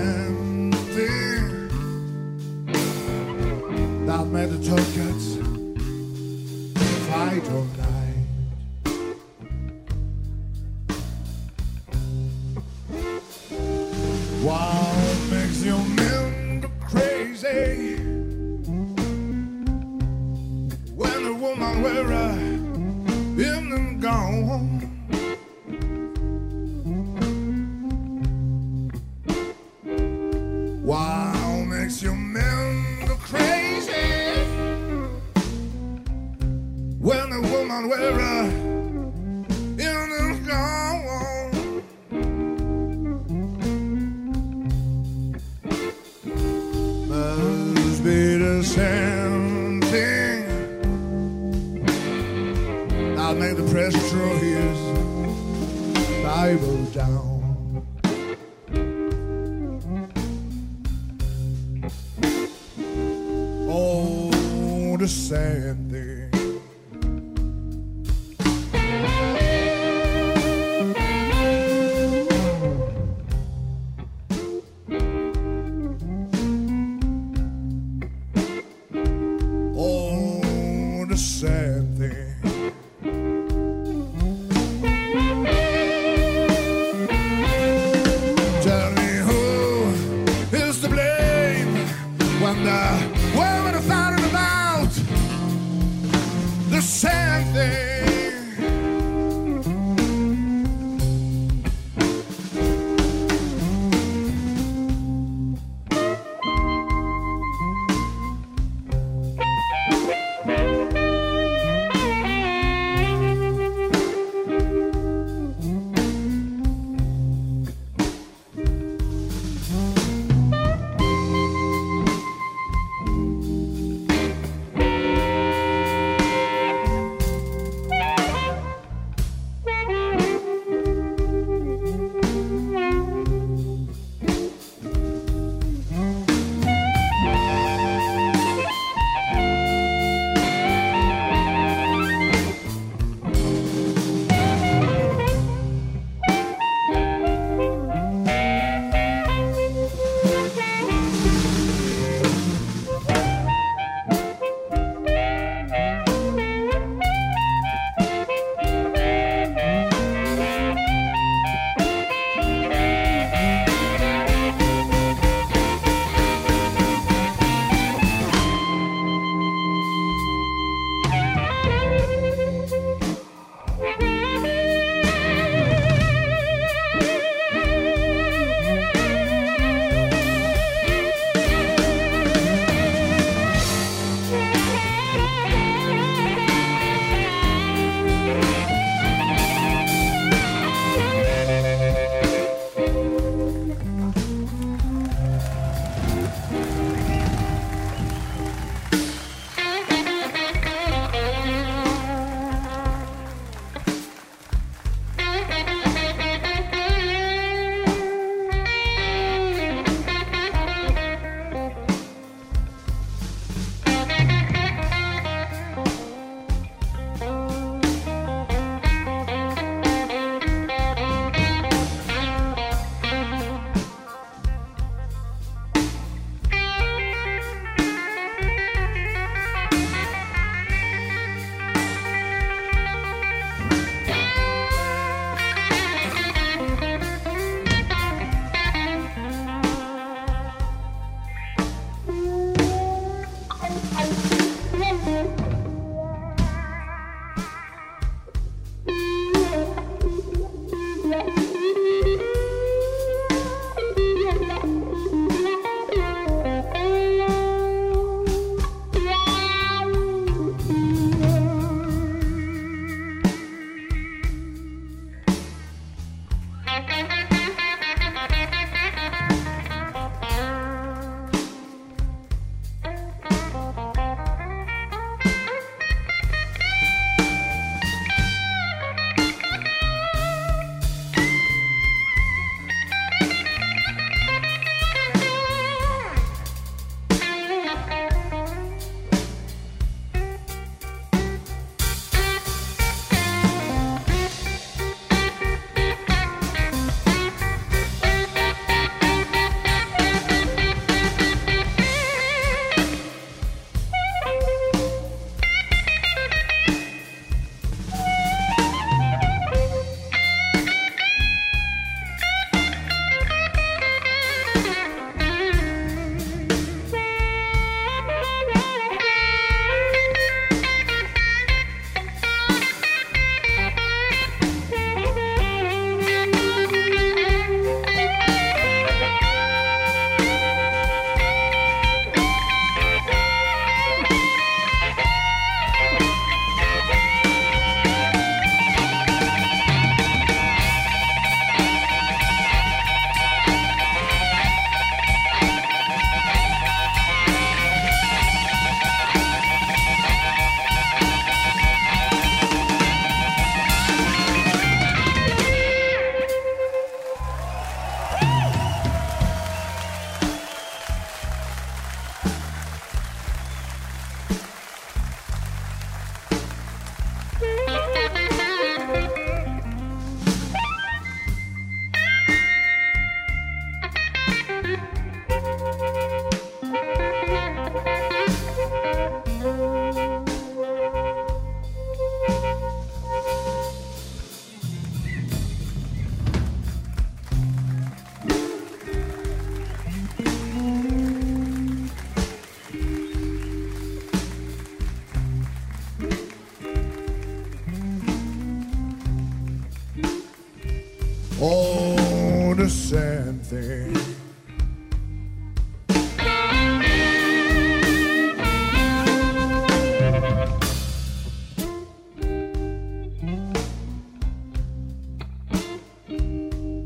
a sad thing.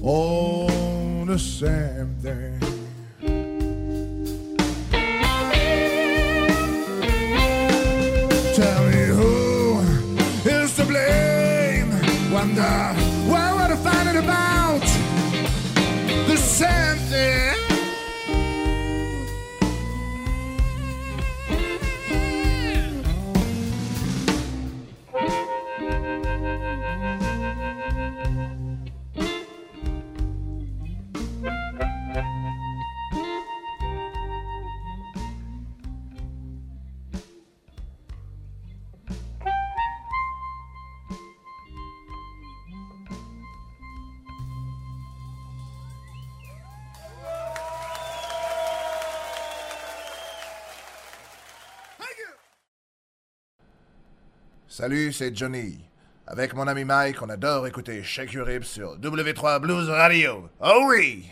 Oh, the same thing. Salut, c'est Johnny. Avec mon ami Mike, on adore écouter Shake Your Rip sur W3 Blues Radio. Oh oui!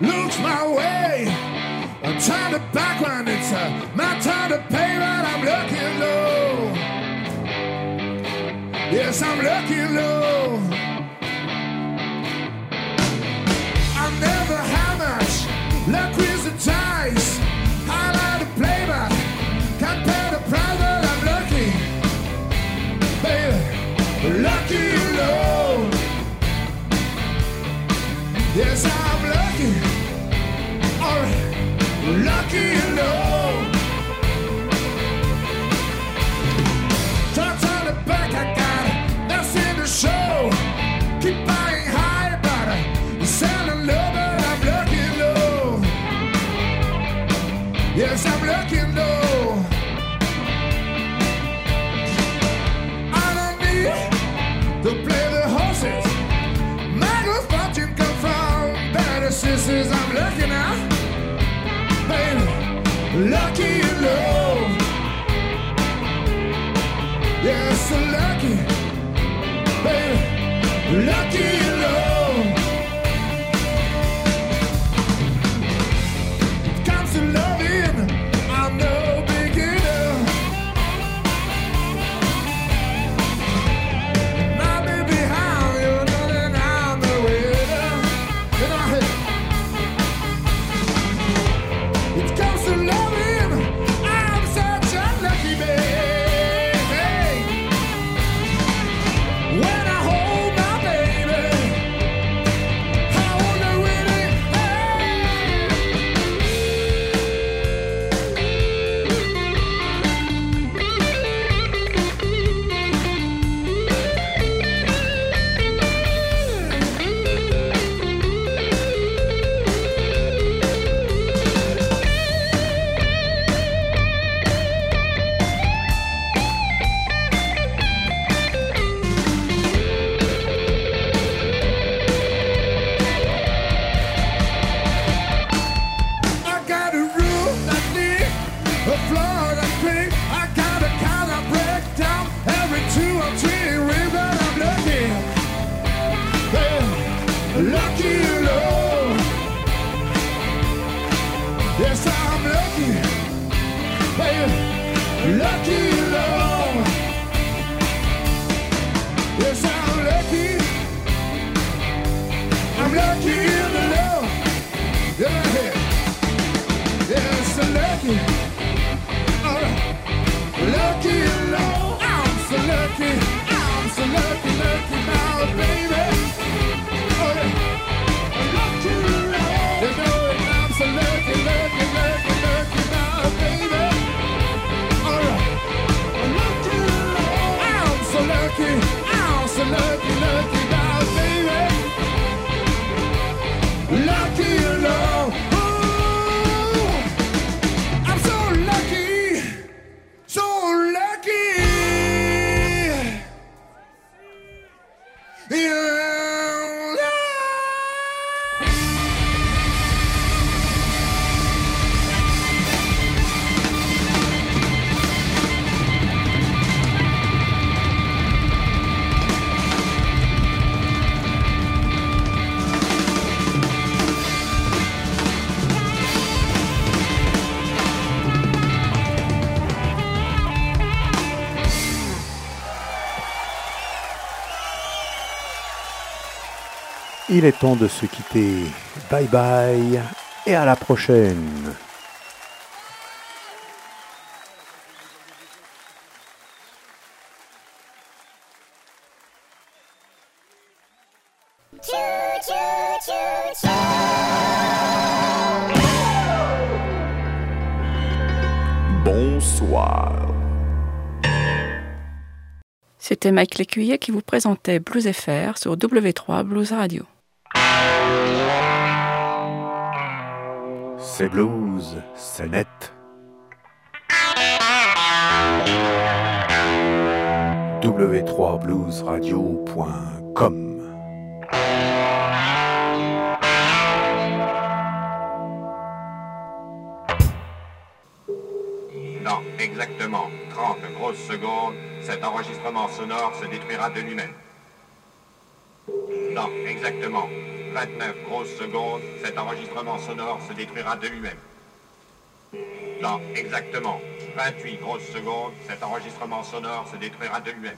looks my way. I'm trying to back it's uh, my time to pay, but I'm looking low. Yes, I'm looking low. Il est temps de se quitter. Bye bye et à la prochaine. Bonsoir. C'était Mike Lécuyer qui vous présentait Blues FR sur W3 Blues Radio. Blues, c'est net. w3bluesradio.com Dans exactement 30 grosses secondes, cet enregistrement sonore se détruira de lui-même. Dans exactement 29 grosses secondes, cet enregistrement sonore se détruira de lui-même. Dans exactement 28 grosses secondes, cet enregistrement sonore se détruira de lui-même.